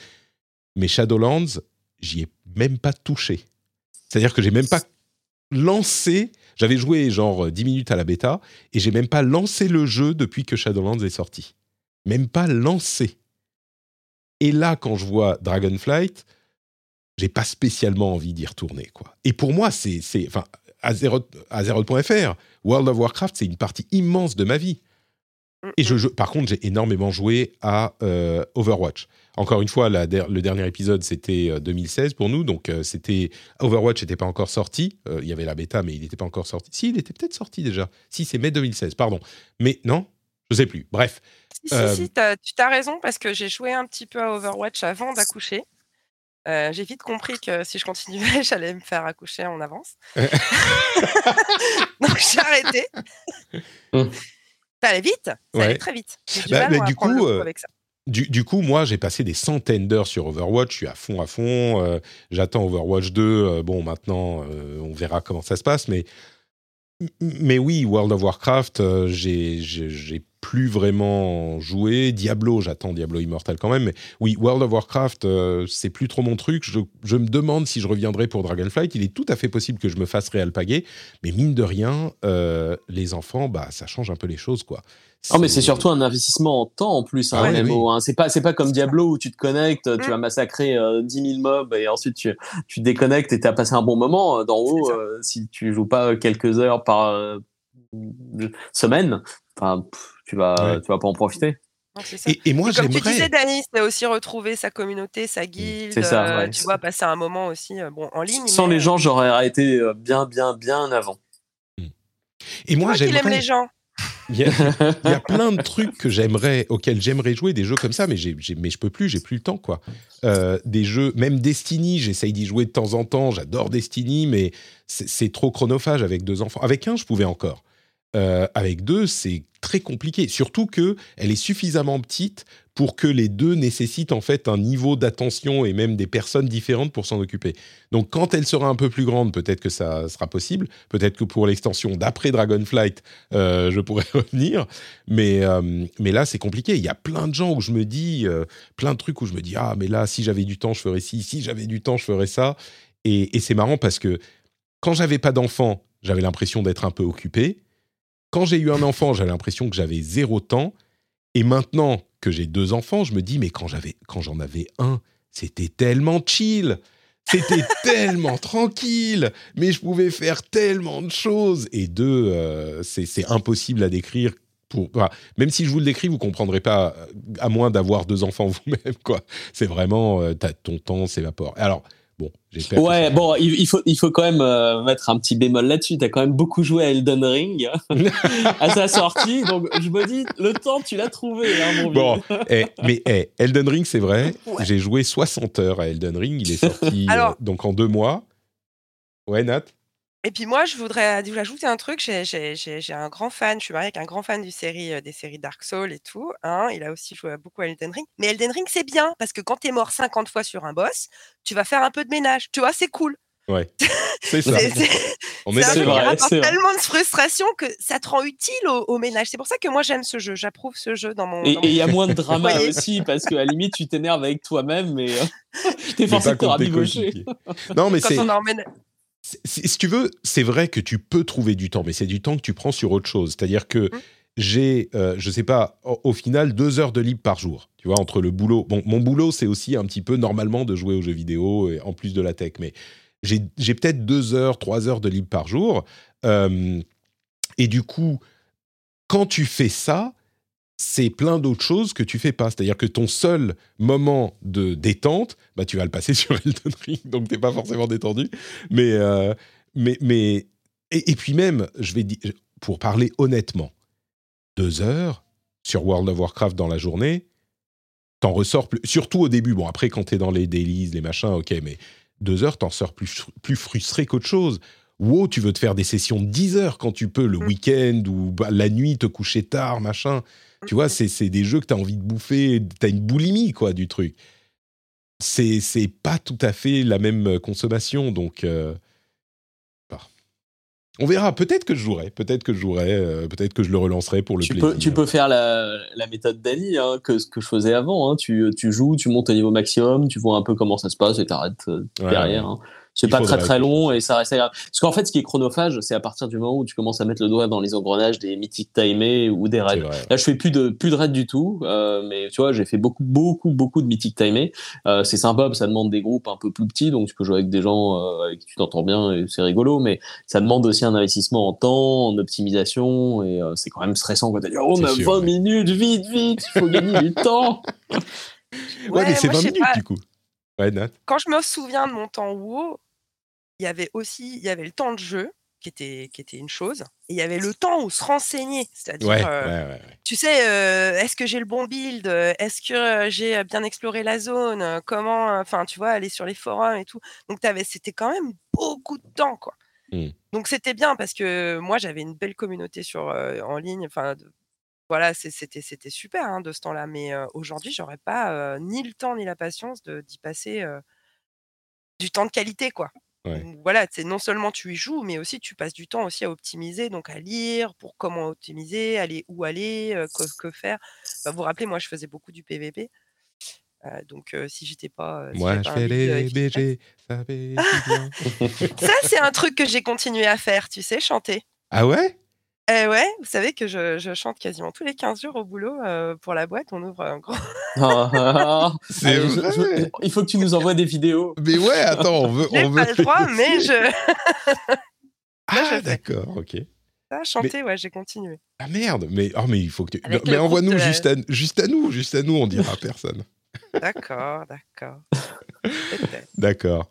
Mais Shadowlands, j'y ai même pas touché. C'est-à-dire que j'ai même pas lancé. J'avais joué genre 10 minutes à la bêta et j'ai même pas lancé le jeu depuis que Shadowlands est sorti. Même pas lancé. Et là, quand je vois Dragonflight, j'ai pas spécialement envie d'y retourner, quoi. Et pour moi, c'est, enfin, Azeroth.fr, World of Warcraft, c'est une partie immense de ma vie. Et je, je- par contre, j'ai énormément joué à euh, Overwatch. Encore une fois, la le dernier épisode, c'était euh, 2016 pour nous, donc euh, c'était Overwatch n'était pas encore sorti. Euh, Il y avait la bêta, mais il n'était pas encore sorti. Si, il était peut-être sorti déjà. Si, c'est mai 2016, pardon. Mais non, je sais plus. Bref, Si, si, Euh, si, tu as raison parce que j'ai joué un petit peu à Overwatch avant d'accoucher. Euh, j'ai vite compris que si je continuais, j'allais me faire accoucher en avance. Donc j'ai arrêté. Hum. Ça allait vite, ça Ouais. allait très vite. Du Bah, mal du coup, coup euh, avec ça. du, du coup, moi, j'ai passé des centaines d'heures sur Overwatch. Je suis à fond, à fond. euh, J'attends Overwatch 2. euh, bon, maintenant, on verra comment ça se passe. Mais, mais oui, World of Warcraft, euh, j'ai plus vraiment joué. Diablo, j'attends Diablo Immortal quand même. Mais oui, World of Warcraft, euh, c'est plus trop mon truc. Je, je me demande si je reviendrai pour Dragonflight. Il est tout à fait possible que je me fasse réalpaguer. Mais mine de rien, euh, les enfants, bah, ça change un peu les choses, quoi. Oh, mais c'est surtout un investissement en temps en plus, un Ah ouais, MMO. oui. hein. C'est pas, c'est pas comme Diablo où tu te connectes, tu Mm. vas massacrer euh, 10 000 mobs et ensuite tu, tu te déconnectes et t'as passé un bon moment. Euh, D'en haut, euh, si tu joues pas quelques heures par euh, semaine, enfin, tu vas, Ouais. tu vas pas en profiter. Non, ça. Et, et moi, Et comme tu disais, j'aimerais. Dani, c'est aussi retrouver sa communauté, sa guilde. C'est ça, euh, ouais. Tu vois, passer un moment aussi euh, bon, en ligne. Sans mais, les euh, gens, j'aurais arrêté euh, bien, bien, bien avant. Et moi, j'aimerais. les gens. Il y, a, il y a plein de trucs que j'aimerais, auxquels j'aimerais jouer, des jeux comme ça, mais, j'ai, mais je peux plus, j'ai plus le temps, quoi. Euh, des jeux, même Destiny, j'essaye d'y jouer de temps en temps, j'adore Destiny, mais c'est, c'est trop chronophage avec deux enfants. Avec un, je pouvais encore. Euh, avec deux, c'est très compliqué. Surtout que elle est suffisamment petite pour que les deux nécessitent en fait un niveau d'attention et même des personnes différentes pour s'en occuper. Donc quand elle sera un peu plus grande, peut-être que ça sera possible. Peut-être que pour l'extension d'après Dragonflight, euh, je pourrais revenir. Mais, euh, mais là, c'est compliqué. Il y a plein de gens où je me dis, plein de trucs où je me dis, ah, mais là, si j'avais du temps, je ferais ci. Si j'avais du temps, je ferais ça. Et, et c'est marrant parce que quand j'avais pas d'enfant, j'avais l'impression d'être un peu occupé. Quand j'ai eu un enfant, j'avais l'impression que j'avais zéro temps. Et maintenant que j'ai deux enfants, je me dis, mais quand j'avais, quand j'en avais un, c'était tellement chill. C'était tellement tranquille, mais je pouvais faire tellement de choses. Et deux, euh, c'est impossible à décrire. Pour, même si je vous le décris, vous comprendrez pas, euh, à moins d'avoir deux enfants vous-même. quoi. C'est vraiment, euh, ton temps s'évapore. Alors, bon, j'espère. que Ouais, ça- bon, il, il faut, il faut quand même euh, mettre un petit bémol là-dessus. T'as quand même beaucoup joué à Elden Ring à sa sortie, donc je me dis, le temps, tu l'as trouvé, hein, mon vieux. Bon, eh, mais eh, Elden Ring, c'est vrai. Ouais. J'ai joué 60 heures à Elden Ring. Il est sorti Alors- euh, donc en deux mois. Ouais, Nat? Et puis moi, je voudrais vous ajouter un truc. J'ai- un grand fan, je suis mariée avec un grand fan du série, euh, des séries Dark Souls et tout. hein. Il a aussi joué beaucoup à Elden Ring. Mais Elden Ring, c'est bien parce que quand tu es mort 50 fois sur un boss, tu vas faire un peu de ménage. Tu vois, c'est cool. Ouais, c'est ça. On c'est est vrai, rapporte c'est vrai. tellement de frustration que ça te rend utile au, au ménage. C'est pour ça que moi, j'aime ce jeu. J'approuve ce jeu dans mon. Et il y a moins de drama aussi, parce qu'à la limite, tu t'énerves avec toi-même, mais euh, t'es forcé pas de te euh, rabibocher. Non, mais Quand c'est. on est si tu veux, c'est vrai que tu peux trouver du temps, mais c'est du temps que tu prends sur autre chose. C'est-à-dire que Mhm. j'ai, euh, je sais pas, au, au final, deux heures de libre par jour. Tu vois, entre le boulot. Bon, mon boulot, c'est aussi un petit peu normalement de jouer aux jeux vidéo, et en plus de la tech, mais j'ai j'ai peut-être deux heures, trois heures de libre par jour. Euh, et du coup, quand tu fais ça, c'est plein d'autres choses que tu fais pas. C'est-à-dire que ton seul moment de détente, bah, tu vas le passer sur Elden Ring, donc t'es pas forcément détendu. Mais, euh, mais, mais et, et puis même, je vais dire, pour parler honnêtement, deux heures sur World of Warcraft dans la journée, t'en ressors plus. Surtout au début. Bon, après, quand t'es dans les dailies, les machins, ok, mais deux heures, t'en sors plus, plus frustré qu'autre chose. Wow, tu veux te faire des sessions de 10 heures quand tu peux, le Mm. week-end ou bah, la nuit, te coucher tard, machin. Tu vois, c'est des jeux que tu as envie de bouffer, tu as une boulimie, quoi, du truc. C'est pas tout à fait la même euh, consommation, donc... euh, bah. On verra, peut-être que je jouerai, peut-être que je jouerai, euh, peut-être que je le relancerai pour le Tu plaisir. peux, tu peux faire la, la méthode d'Annie, hein, que ce que je faisais avant. hein. Tu, tu joues, tu montes au niveau maximum, tu vois un peu comment ça se passe et t'arrêtes euh, Ouais, derrière. ouais. hein. C'est pas très très long et ça reste agréable. Parce qu'en fait, ce qui est chronophage, c'est à partir du moment où tu commences à mettre le doigt dans les engrenages des mythiques timés ou des raids. vrai. Là, je fais plus de plus de raids du tout, euh, mais tu vois, j'ai fait beaucoup beaucoup beaucoup de mythiques timés. Euh, c'est sympa, parce que ça demande des groupes un peu plus petits, donc tu peux jouer avec des gens euh, avec qui tu t'entends bien et c'est rigolo. Mais ça demande aussi un investissement en temps, en optimisation et euh, c'est quand même stressant quand t'as dit oh, on a sûr, 20 ouais. minutes, vite vite, il faut gagner du temps. Ouais, mais c'est moi, 20 je sais minutes pas. du coup. Ouais, Nat. quand je me souviens de mon temps WoW, il y avait aussi il y avait le temps de jeu qui était, qui était une chose, et il y avait le temps où se renseigner, c'est-à-dire, Ouais, euh, ouais, tu sais, euh, est-ce que j'ai le bon build, est-ce que euh, j'ai bien exploré la zone, comment, enfin, tu vois, aller sur les forums et tout. Donc, c'était quand même beaucoup de temps, quoi. Mm. Donc, c'était bien parce que moi, j'avais une belle communauté sur, euh, en ligne, enfin, voilà, c'était c'était super hein, de ce temps-là. Mais euh, aujourd'hui, j'aurais pas euh, ni le temps ni la patience de- d'y passer euh, du temps de qualité, quoi. Ouais. Voilà, c'est non seulement tu y joues, mais aussi tu passes du temps aussi à optimiser, donc à lire pour comment optimiser, aller où aller, euh, que, que faire. Bah, vous vous rappelez, moi, je faisais beaucoup du PVP. euh, donc, euh, si j'étais pas, euh, si Moi, je pas un fais euh, les efficace- BG, ça fait si bien. Ça, c'est un truc que j'ai continué à faire, tu sais, chanter. Ah ouais? Eh ouais, vous savez que je, je chante quasiment tous les 15 jours au boulot. euh, pour la boîte, on ouvre un grand. Ah, C'est allez, je- je- vrai il faut que tu nous envoies des vidéos. Mais ouais, attends, on veut... J'ai On pas veut... le droit, mais je. Ah, d'accord, ok. Ça, chanter, ouais, j'ai continué. Ah merde, mais, oh, mais il faut que tu... Avec mais envoie-nous de juste, à... juste à nous, juste à nous, on dira à personne. D'accord, d'accord. Peut-être. D'accord.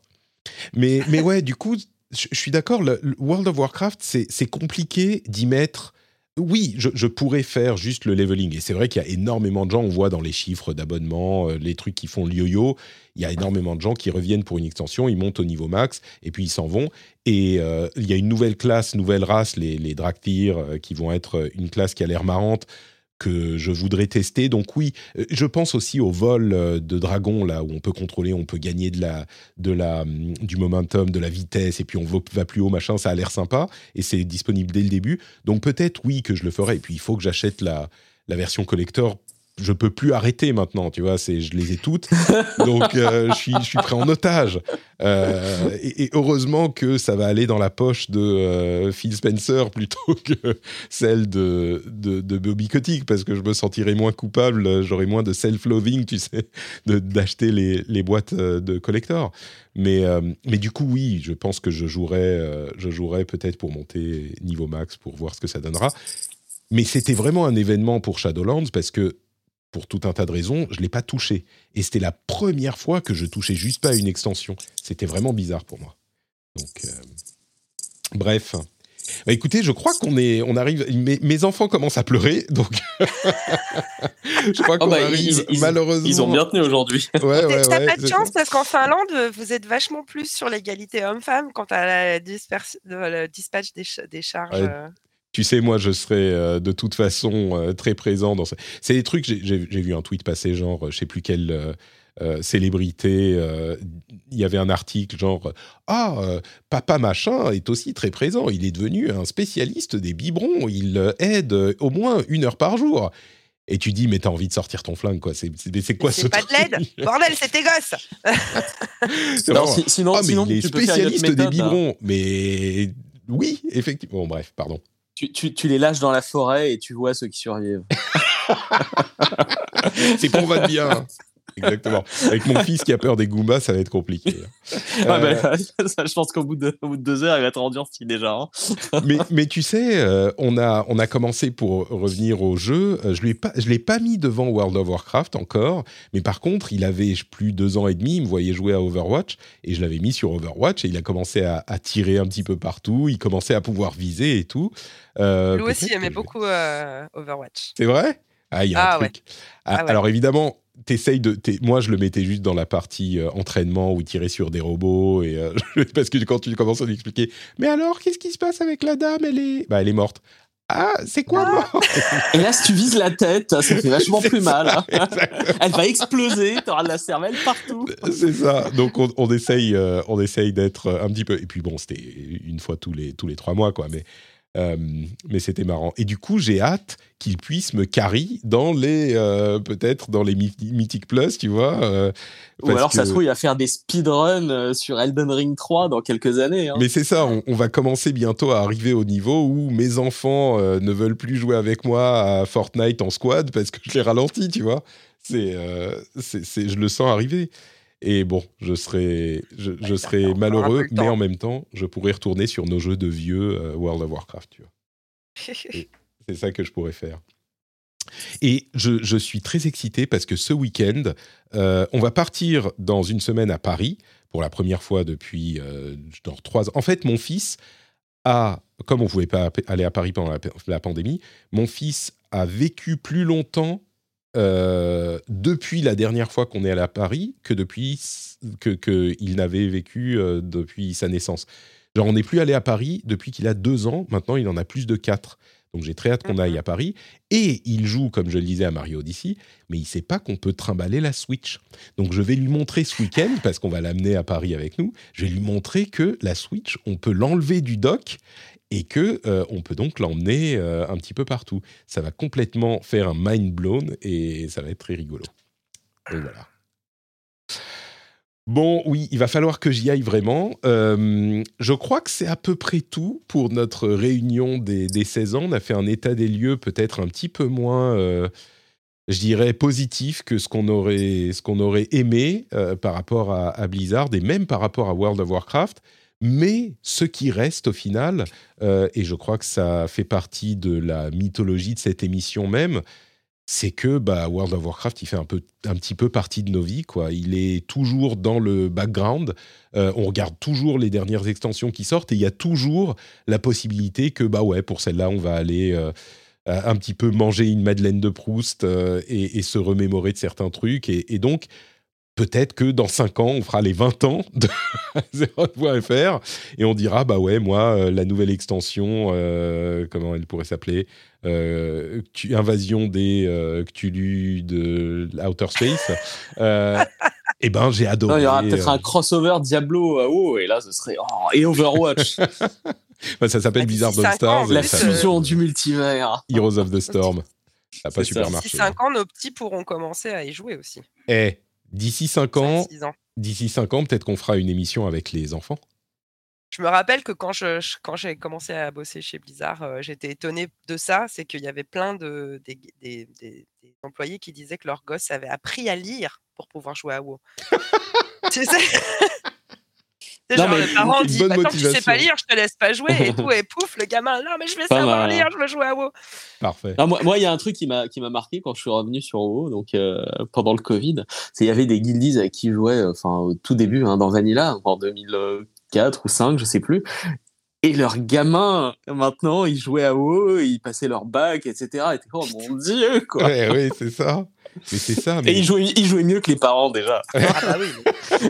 Mais, mais ouais, du coup, je, suis d'accord, World of Warcraft, c'est compliqué d'y mettre. Oui, je, pourrais faire juste le leveling. Et c'est vrai qu'il y a énormément de gens, on voit dans les chiffres d'abonnement, euh, les trucs qui font le yo-yo, il y a énormément de gens qui reviennent pour une extension, ils montent au niveau max, et puis ils s'en vont. Et euh, il y a une nouvelle classe, nouvelle race, les, les euh, qui vont être une classe qui a l'air marrante, que je voudrais tester. Donc oui, euh, je pense aussi au vol euh, de dragon, là, où on peut contrôler, on peut gagner de la, de la, hum, du momentum, de la vitesse, et puis on va plus haut, machin, ça a l'air sympa, et c'est disponible dès le début. Donc peut-être, oui, que je le ferai. Et puis il faut que j'achète la, la version collector. Je peux plus arrêter maintenant, tu vois, c'est, je les ai toutes. Donc euh, je, suis, je suis pris en otage. Euh, et, et heureusement que ça va aller dans la poche de euh, Phil Spencer plutôt que celle de, de, de Bobby Kotick, parce que je me sentirais moins coupable, j'aurais moins de self-loathing, tu sais, de- d'acheter les, les boîtes de collector. Mais, mais du coup, oui, je pense que je jouerai, euh, je jouerai peut-être pour monter niveau max, pour voir ce que ça donnera. Mais c'était vraiment un événement pour Shadowlands, parce que pour tout un tas de raisons, je ne l'ai pas touché. Et c'était la première fois que je touchais juste pas une extension. C'était vraiment bizarre pour moi. Donc, euh, bref. Bah, écoutez, je crois qu'on est, on arrive. Mes, mes enfants commencent à pleurer, donc je crois qu'on Oh bah, arrive ils- ils- malheureusement. Ils ont bien tenu aujourd'hui. Ouais, ouais, T'as ouais, pas de chance parce qu'en Finlande, vous êtes vachement plus sur l'égalité homme-femme quant à la disperse- le dispatch des, ch- des charges. Ouais. Tu sais, moi, je serai euh, de toute façon euh, très présent dans. ce- C'est des trucs. J'ai vu un tweet passer, genre, euh, je sais plus quelle euh, euh, célébrité. euh, Il y avait un article, genre, ah, euh, papa machin est aussi très présent. Il est devenu un spécialiste des biberons. Il euh, aide euh, au moins une heure par jour. Et tu dis, mais t'as envie de sortir ton flingue, quoi. C'est quoi ce C'est pas de l'aide Bordel, c'est tes gosses Non, vraiment- si- sinon, Ah, mais sinon il est tu peux faire une autre spécialiste des hein. biberons. Mais oui, effectivement. Bon, bref, pardon. Tu, tu, tu les lâches dans la forêt et tu vois ceux qui survivent. C'est pour votre bien. Exactement. Avec mon fils qui a peur des Goombas, ça va être compliqué. Ah Euh, bah, ça, je pense qu'au bout, de, au bout de deux heures, il va rendre si déjà. hein. mais, mais tu sais, euh, on, a, on a commencé pour revenir au jeu. euh, je ne pas, je l'ai pas mis devant World of Warcraft encore, mais par contre, il avait plus deux ans et demi, il me voyait jouer à Overwatch, et je l'avais mis sur Overwatch, et il a commencé à, à tirer un petit peu partout, il commençait à pouvoir viser et tout. Euh, Lui aussi aimait je beaucoup euh, Overwatch. C'est vrai? Ah, il y a un Ah, ouais. truc. Ah, Ah ouais. Alors évidemment, t'essayes de. t'es- Moi, je le mettais juste dans la partie euh, entraînement où il tirait sur des robots et euh, parce que quand tu commences à lui expliquer, mais alors, qu'est-ce qui se passe avec la dame? Elle est, bah, elle est morte. Ah, c'est quoi mort Et là, si tu vises la tête, ça fait vachement plus ça, mal. hein. Elle va exploser, t'auras de la cervelle partout. C'est ça. Donc on, on essaye, euh, on essaye d'être un petit peu. Et puis bon, c'était une fois tous les tous les trois mois, quoi. Mais euh, mais c'était marrant. Et du coup, j'ai hâte qu'il puisse me carry dans les euh, peut-être dans les Myth- Mythic Plus, tu vois. euh, Ou alors, ça se trouve, il va faire des speedruns sur Elden Ring 3 dans quelques années. hein. Mais c'est ça, on, on va commencer bientôt à arriver au niveau où mes enfants ne veulent plus jouer avec moi à Fortnite en squad parce que je les ralentis, tu vois. C'est, c'est- je le sens arriver. Et bon, je serai, je, je Ouais, serai t'as encore un malheureux, mais en même temps, je pourrais retourner sur nos jeux de vieux euh, World of Warcraft, tu vois. C'est ça que je pourrais faire. Et je, je suis très excité parce que ce week-end, euh, on va partir dans une semaine à Paris pour la première fois depuis euh, genre trois ans. En fait, mon fils a, comme on ne pouvait pas aller à Paris pendant la, la pandémie, mon fils a vécu plus longtemps euh, depuis la dernière fois qu'on est allé à Paris que depuis que qu'il n'avait vécu euh, depuis sa naissance. Genre, on n'est plus allé à Paris depuis qu'il a deux ans. Maintenant, il en a plus de quatre. Donc j'ai très hâte qu'on Mhm. aille à Paris. Et il joue, comme je le disais, à Mario Odyssey, mais il sait pas qu'on peut trimballer la Switch. Donc je vais lui montrer ce week-end, parce qu'on va l'amener à Paris avec nous, je vais lui montrer que la Switch, on peut l'enlever du dock et que euh, on peut donc l'emmener euh, un petit peu partout. Ça va complètement faire un mind blown et ça va être très rigolo. Bon, oui, il va falloir que j'y aille vraiment. Euh, je crois que c'est à peu près tout pour notre réunion des, des 16 ans. On a fait un état des lieux peut-être un petit peu moins, je dirais, positif que ce qu'on aurait, ce aurait aimé par rapport à Blizzard et même par rapport à World of Warcraft. Mais ce qui reste au final, euh, et je crois que ça fait partie de la mythologie de cette émission même, c'est que bah, World of Warcraft, il fait un, peu, un petit peu partie de nos vies. Quoi. Il est toujours dans le background. Euh, on regarde toujours les dernières extensions qui sortent et il y a toujours la possibilité que, bah ouais, pour celle-là, on va aller euh, un petit peu manger une Madeleine de Proust et, se remémorer de certains trucs. Et donc, peut-être que dans 5 ans, on fera les 20 ans de Zero.fr et on dira, bah ouais, moi, euh, la nouvelle extension, euh, comment elle pourrait s'appeler euh, Invasion des euh, Cthulhu de Outer Space. eh ben, j'ai adoré. il y aura peut-être euh, un crossover Diablo à WoW, et là, ce serait. Oh, et Overwatch, enfin, ça s'appelle Bah, cinq Stars. ans, la fusion du multivers. Heroes of the Storm. Ça n'a pas super ça. marché. D'ici 5 ans, nos petits pourront commencer à y jouer aussi. Eh, d'ici 5 ans, 6 ans. d'ici 5 ans, peut-être qu'on fera une émission avec les enfants. Je me rappelle que quand je- quand j'ai commencé à bosser chez Blizzard, euh, j'étais étonnée de ça, c'est qu'il y avait plein de des, des- des- des employés qui disaient que leurs gosses avaient appris à lire pour pouvoir jouer à WoW. tu sais? Genre, mais le parent dit bonne bah, tant que tu sais pas lire, je te laisse pas jouer et tout, et pouf, le gamin, non mais je Pas savoir mal. lire, je veux jouer à WoW. Parfait. Non, moi, il y a un truc qui m'a qui m'a marqué quand je suis revenu sur WoW, donc euh, pendant le Covid, c'est il y avait des guildies avec qui je jouais, euh, enfin au tout début hein, dans Vanilla en 2004 ou 5, je sais plus. Et leurs gamins, maintenant, ils jouaient à WoW, ils passaient leur bac, etc. Et oh mon dieu, quoi. Ouais, ouais, c'est ça. Mais c'est ça. Mais... Et ils jouaient, ils jouaient mieux que les parents déjà. Ah bah oui.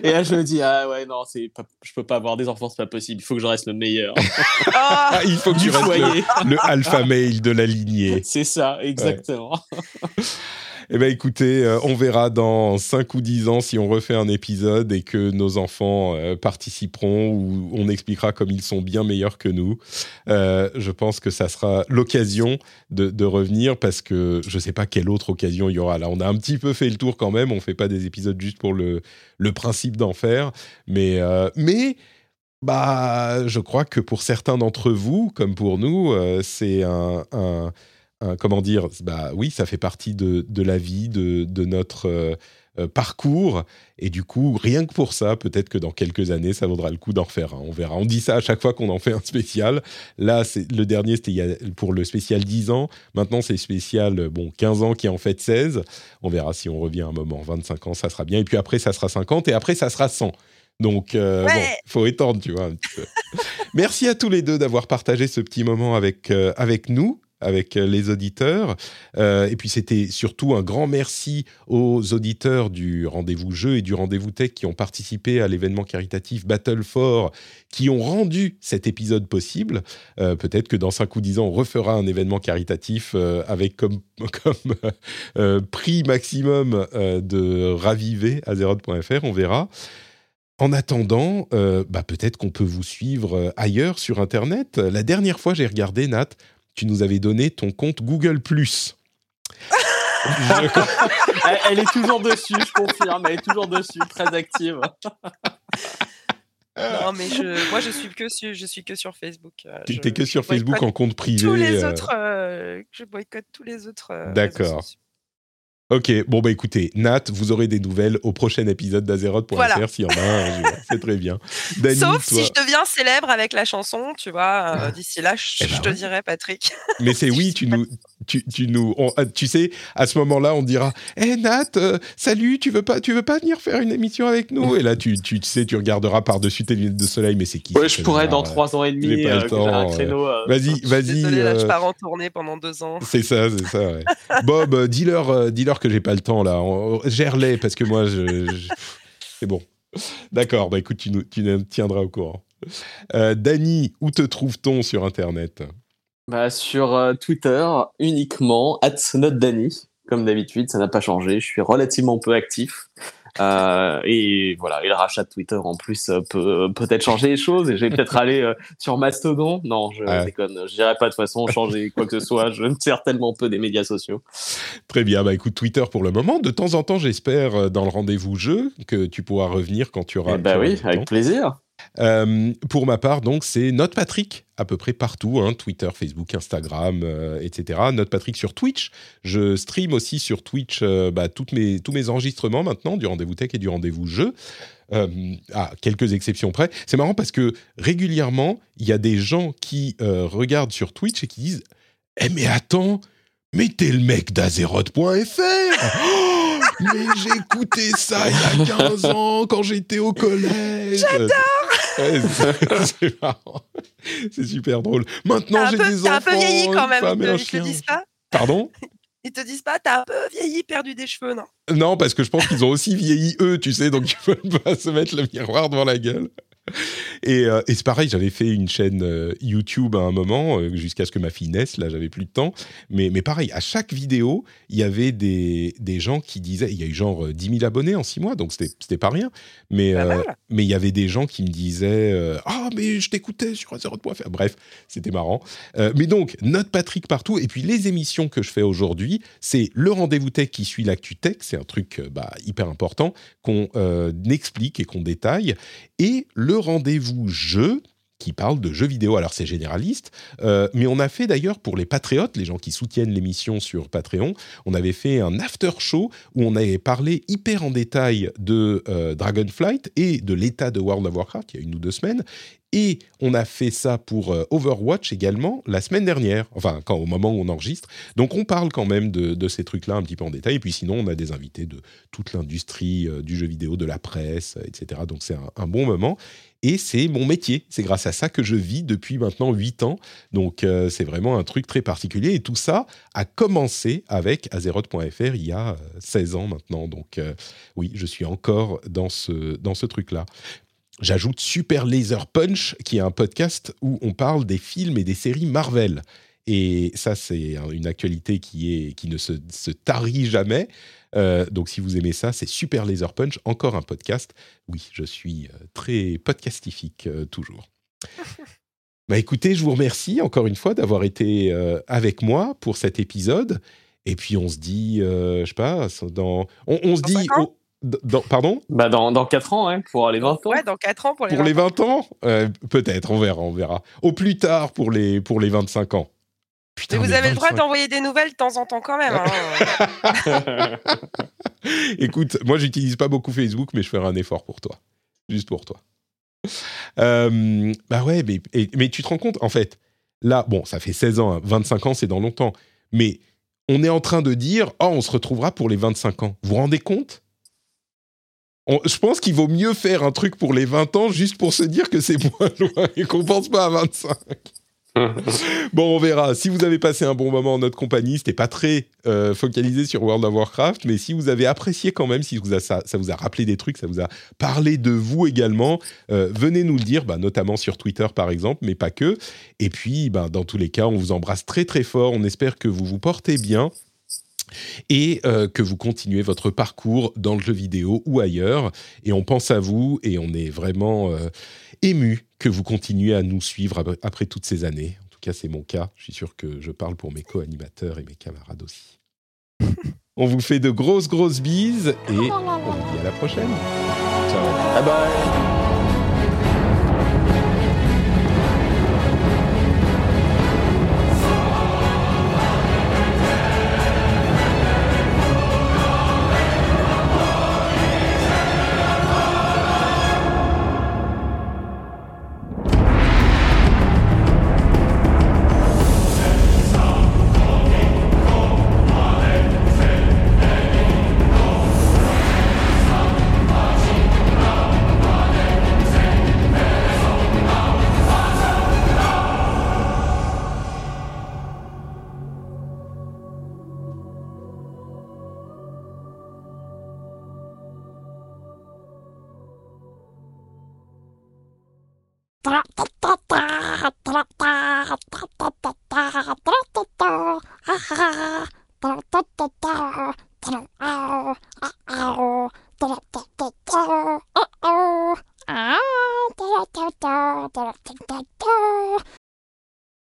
Et là, je me dis, ah ouais, non, c'est pas, je peux pas avoir des enfants, c'est pas possible. Il faut que je reste le meilleur Ah, il faut que tu restes le alpha male de la lignée. C'est ça, exactement. Eh bien, écoutez, euh, on verra dans 5 ou 10 ans si on refait un épisode et que nos enfants euh, participeront ou on expliquera comme ils sont bien meilleurs que nous. Euh, je pense que ça sera l'occasion de, revenir parce que je ne sais pas quelle autre occasion il y aura. Là, on a un petit peu fait le tour quand même. On ne fait pas des épisodes juste pour le, principe d'en faire. Mais, mais bah, je crois que pour certains d'entre vous, comme pour nous, c'est un- un- comment dire, bah oui, ça fait partie de, de la vie, de, de notre euh, euh, parcours, et du coup, rien que pour ça, peut-être que dans quelques années, ça vaudra le coup d'en refaire un. On verra. On dit ça à chaque fois qu'on en fait un spécial. Là, c'est le dernier, c'était pour le spécial 10 ans. Maintenant, c'est spécial, euh, bon, 15 ans qui en fait 16. On verra si on revient un moment. 25 ans, ça sera bien. Et puis après, ça sera 50, et après, ça sera 100. Donc, euh, Ouais. bon, faut étendre, tu vois, un petit peu. Merci à tous les deux d'avoir partagé ce petit moment avec, euh, avec nous, avec euh, les auditeurs. Euh, et puis, c'était surtout un grand merci aux auditeurs du rendez-vous jeu et du rendez-vous tech qui ont participé à l'événement caritatif Battle for, qui ont rendu cet épisode possible. Euh, Peut-être que dans 5 ou 10 ans, on refera un événement caritatif avec comme, prix maximum de raviver Azeroth.fr. On verra. En attendant, bah, peut-être qu'on peut vous suivre ailleurs sur Internet. La dernière fois, j'ai regardé, Nat, tu nous avais donné ton compte Google+. Je- elle, elle est toujours dessus, je confirme, elle est toujours dessus, très active. non mais je, moi je suis que sur, je suis que sur Facebook. euh, Tu t'es que sur Facebook en compte privé. Tous les euh, autres, euh, je boycotte tous les autres. euh, D'accord. Ok, bon bah écoutez, Nat, vous aurez des nouvelles au prochain épisode d'Azeroth.fr Voilà. s'il y en a un, un jour. c'est très bien. Dany, Sauf toi- si je deviens célèbre avec la chanson, tu vois. euh, D'ici là, je, Eh ben te ouais. dirai, Patrick. Mais c'est oui, tu nous, tu, tu nous, on- ah, tu sais, à ce moment-là, on dira, hé Nat, euh, salut, tu veux pas, tu veux pas venir faire une émission avec nous? Et là, tu, tu sais, tu regarderas par-dessus tes lunettes de soleil, mais c'est qui Ouais, je pourrais dans trois ans et demi, euh, un créneau. euh, Vas-y, vas-y. Désolé, là, je euh, pars en tournée pendant deux ans. C'est ça, c'est ça. Ouais. Bob, euh, dis-leur, euh, dis-leur que j'ai pas le temps là. On- Gère-les parce que moi, je, je- c'est bon. D'accord. Bah écoute, tu nous, tu nous tiendras au courant. Euh, Dany, où te trouve-t-on sur Internet Bah, sur euh, Twitter, uniquement, @notdany. Comme d'habitude, ça n'a pas changé. Je suis relativement peu actif. Euh, et voilà, et le rachat de Twitter en plus euh, peut peut-être changer les choses. Et je vais peut-être aller sur Mastodon. Non, je Ouais. déconne. Je dirais pas de façon changer quoi que ce soit. Je me sers tellement peu des médias sociaux. Très bien, bah écoute, Twitter pour le moment. De temps en temps, j'espère, dans le rendez-vous jeu, que tu pourras revenir quand tu auras. Eh bah oui, avec plaisir. Euh, pour ma part, donc, c'est Note Patrick à peu près partout, hein, Twitter, Facebook, Instagram, euh, etc. Note Patrick sur Twitch. Je stream aussi sur Twitch euh, bah, toutes mes, tous mes enregistrements maintenant, du rendez-vous tech et du rendez-vous jeu. À quelques exceptions près. C'est marrant parce que régulièrement, il y a des gens qui regardent sur Twitch et qui disent Eh, mais attends, mais t'es le mec d'Azeroth.fr Oh, Mais écouté ça il y a 15 ans quand j'étais au collège Ouais, c'est- c'est marrant. C'est super drôle. Maintenant, T'as j'ai des t'as enfants. un peu vieilli quand même, femme ils te, disent pas Pardon? Ils te disent pas, t'as un peu vieilli, perdu des cheveux, non? Non, parce que je pense qu'ils ont aussi vieilli eux, tu sais, donc ils peuvent pas se mettre le miroir devant la gueule. Et, euh, et c'est pareil, j'avais fait une chaîne euh, YouTube à un moment, euh, jusqu'à ce que ma fille naisse, là j'avais plus de temps. Mais, mais pareil, à chaque vidéo, il y avait des, des gens qui disaient, il y a eu genre euh, 10 000 abonnés en 6 mois, donc c'était pas rien. Mais mais il y avait des gens qui me disaient, ah mais je t'écoutais sur Azeroth.fr. Bref, c'était marrant. Mais donc, note Patrick partout. Et puis, les émissions que je fais aujourd'hui, c'est le rendez-vous tech qui suit l'actu tech. C'est un truc bah, hyper important qu'on explique et qu'on détaille. Et le rendez-vous jeu qui parle de jeux vidéo. Alors c'est généraliste, euh, mais on a fait d'ailleurs pour les patriotes, les gens qui soutiennent l'émission sur Patreon, on avait fait un after show où on avait parlé hyper en détail de euh, Dragonflight et de l'état de World of Warcraft il y a une ou deux semaines. Et on a fait ça pour euh, Overwatch également la semaine dernière, enfin quand au moment où on enregistre. Donc on parle quand même de, ces trucs-là un petit peu en détail. Et puis sinon on a des invités de toute l'industrie euh, du jeu vidéo, de la presse, euh, etc. Donc c'est un, bon moment. Et c'est mon métier. C'est grâce à ça que je vis depuis maintenant 8 ans. Donc c'est vraiment un truc très particulier. Et tout ça a commencé avec Azeroth.fr il y a euh, 16 ans maintenant. Donc oui, je suis encore dans ce, dans ce truc-là. J'ajoute Super Laser Punch, qui est un podcast où on parle des films et des séries Marvel. Et ça, c'est un- une actualité qui, est, qui ne se, se tarit jamais. Euh, donc, si vous aimez ça, c'est Super Laser Punch, encore un podcast. Oui, je suis euh, très podcastifique euh, toujours. bah écoutez, je vous remercie encore une fois d'avoir été euh, avec moi pour cet épisode. Et puis, on se dit, je sais pas, dans, on, on se dit, au- dans- pardon? Bah, dans, dans 4 ans, hein, pour les 20 ans. Ouais, dans 4 ans pour les pour les 20 ans. 20 ans? Euh, Peut-être, on verra, on verra. Au plus tard pour les, pour les 25 ans. Putain, Mais vous avez le droit 25. d'envoyer des nouvelles de temps en temps quand même. hein. Écoute, moi, j'utilise pas beaucoup Facebook, mais je ferai un effort pour toi. Juste pour toi. Euh, bah ouais, mais, et- mais tu te rends compte, en fait, là, bon, ça fait 16 ans, hein, 25 ans, c'est dans longtemps, mais on est en train de dire, oh, on se retrouvera pour les 25 ans. Vous vous rendez compte? On- Je pense qu'il vaut mieux faire un truc pour les 20 ans juste pour se dire que c'est moins loin et qu'on pense pas à 25. Bon, on verra. Si vous avez passé un bon moment en notre compagnie, c'était pas très euh, focalisé sur World of Warcraft, mais si vous avez apprécié quand même, si vous a- ça, ça vous a rappelé des trucs, ça vous a parlé de vous également, euh, venez nous le dire, bah, notamment sur Twitter par exemple, mais pas que. Et puis, bah, dans tous les cas, on vous embrasse très très fort. On espère que vous vous portez bien et euh, que vous continuez votre parcours dans le jeu vidéo ou ailleurs. Et on pense à vous et on est vraiment euh, ému que vous continuez à nous suivre ap- après toutes ces années. En tout cas, c'est mon cas. Je suis sûr que je parle pour mes co-animateurs et mes camarades aussi. on vous fait de grosses, grosses bises et on vous dit à la prochaine. Ciao. Bye bye.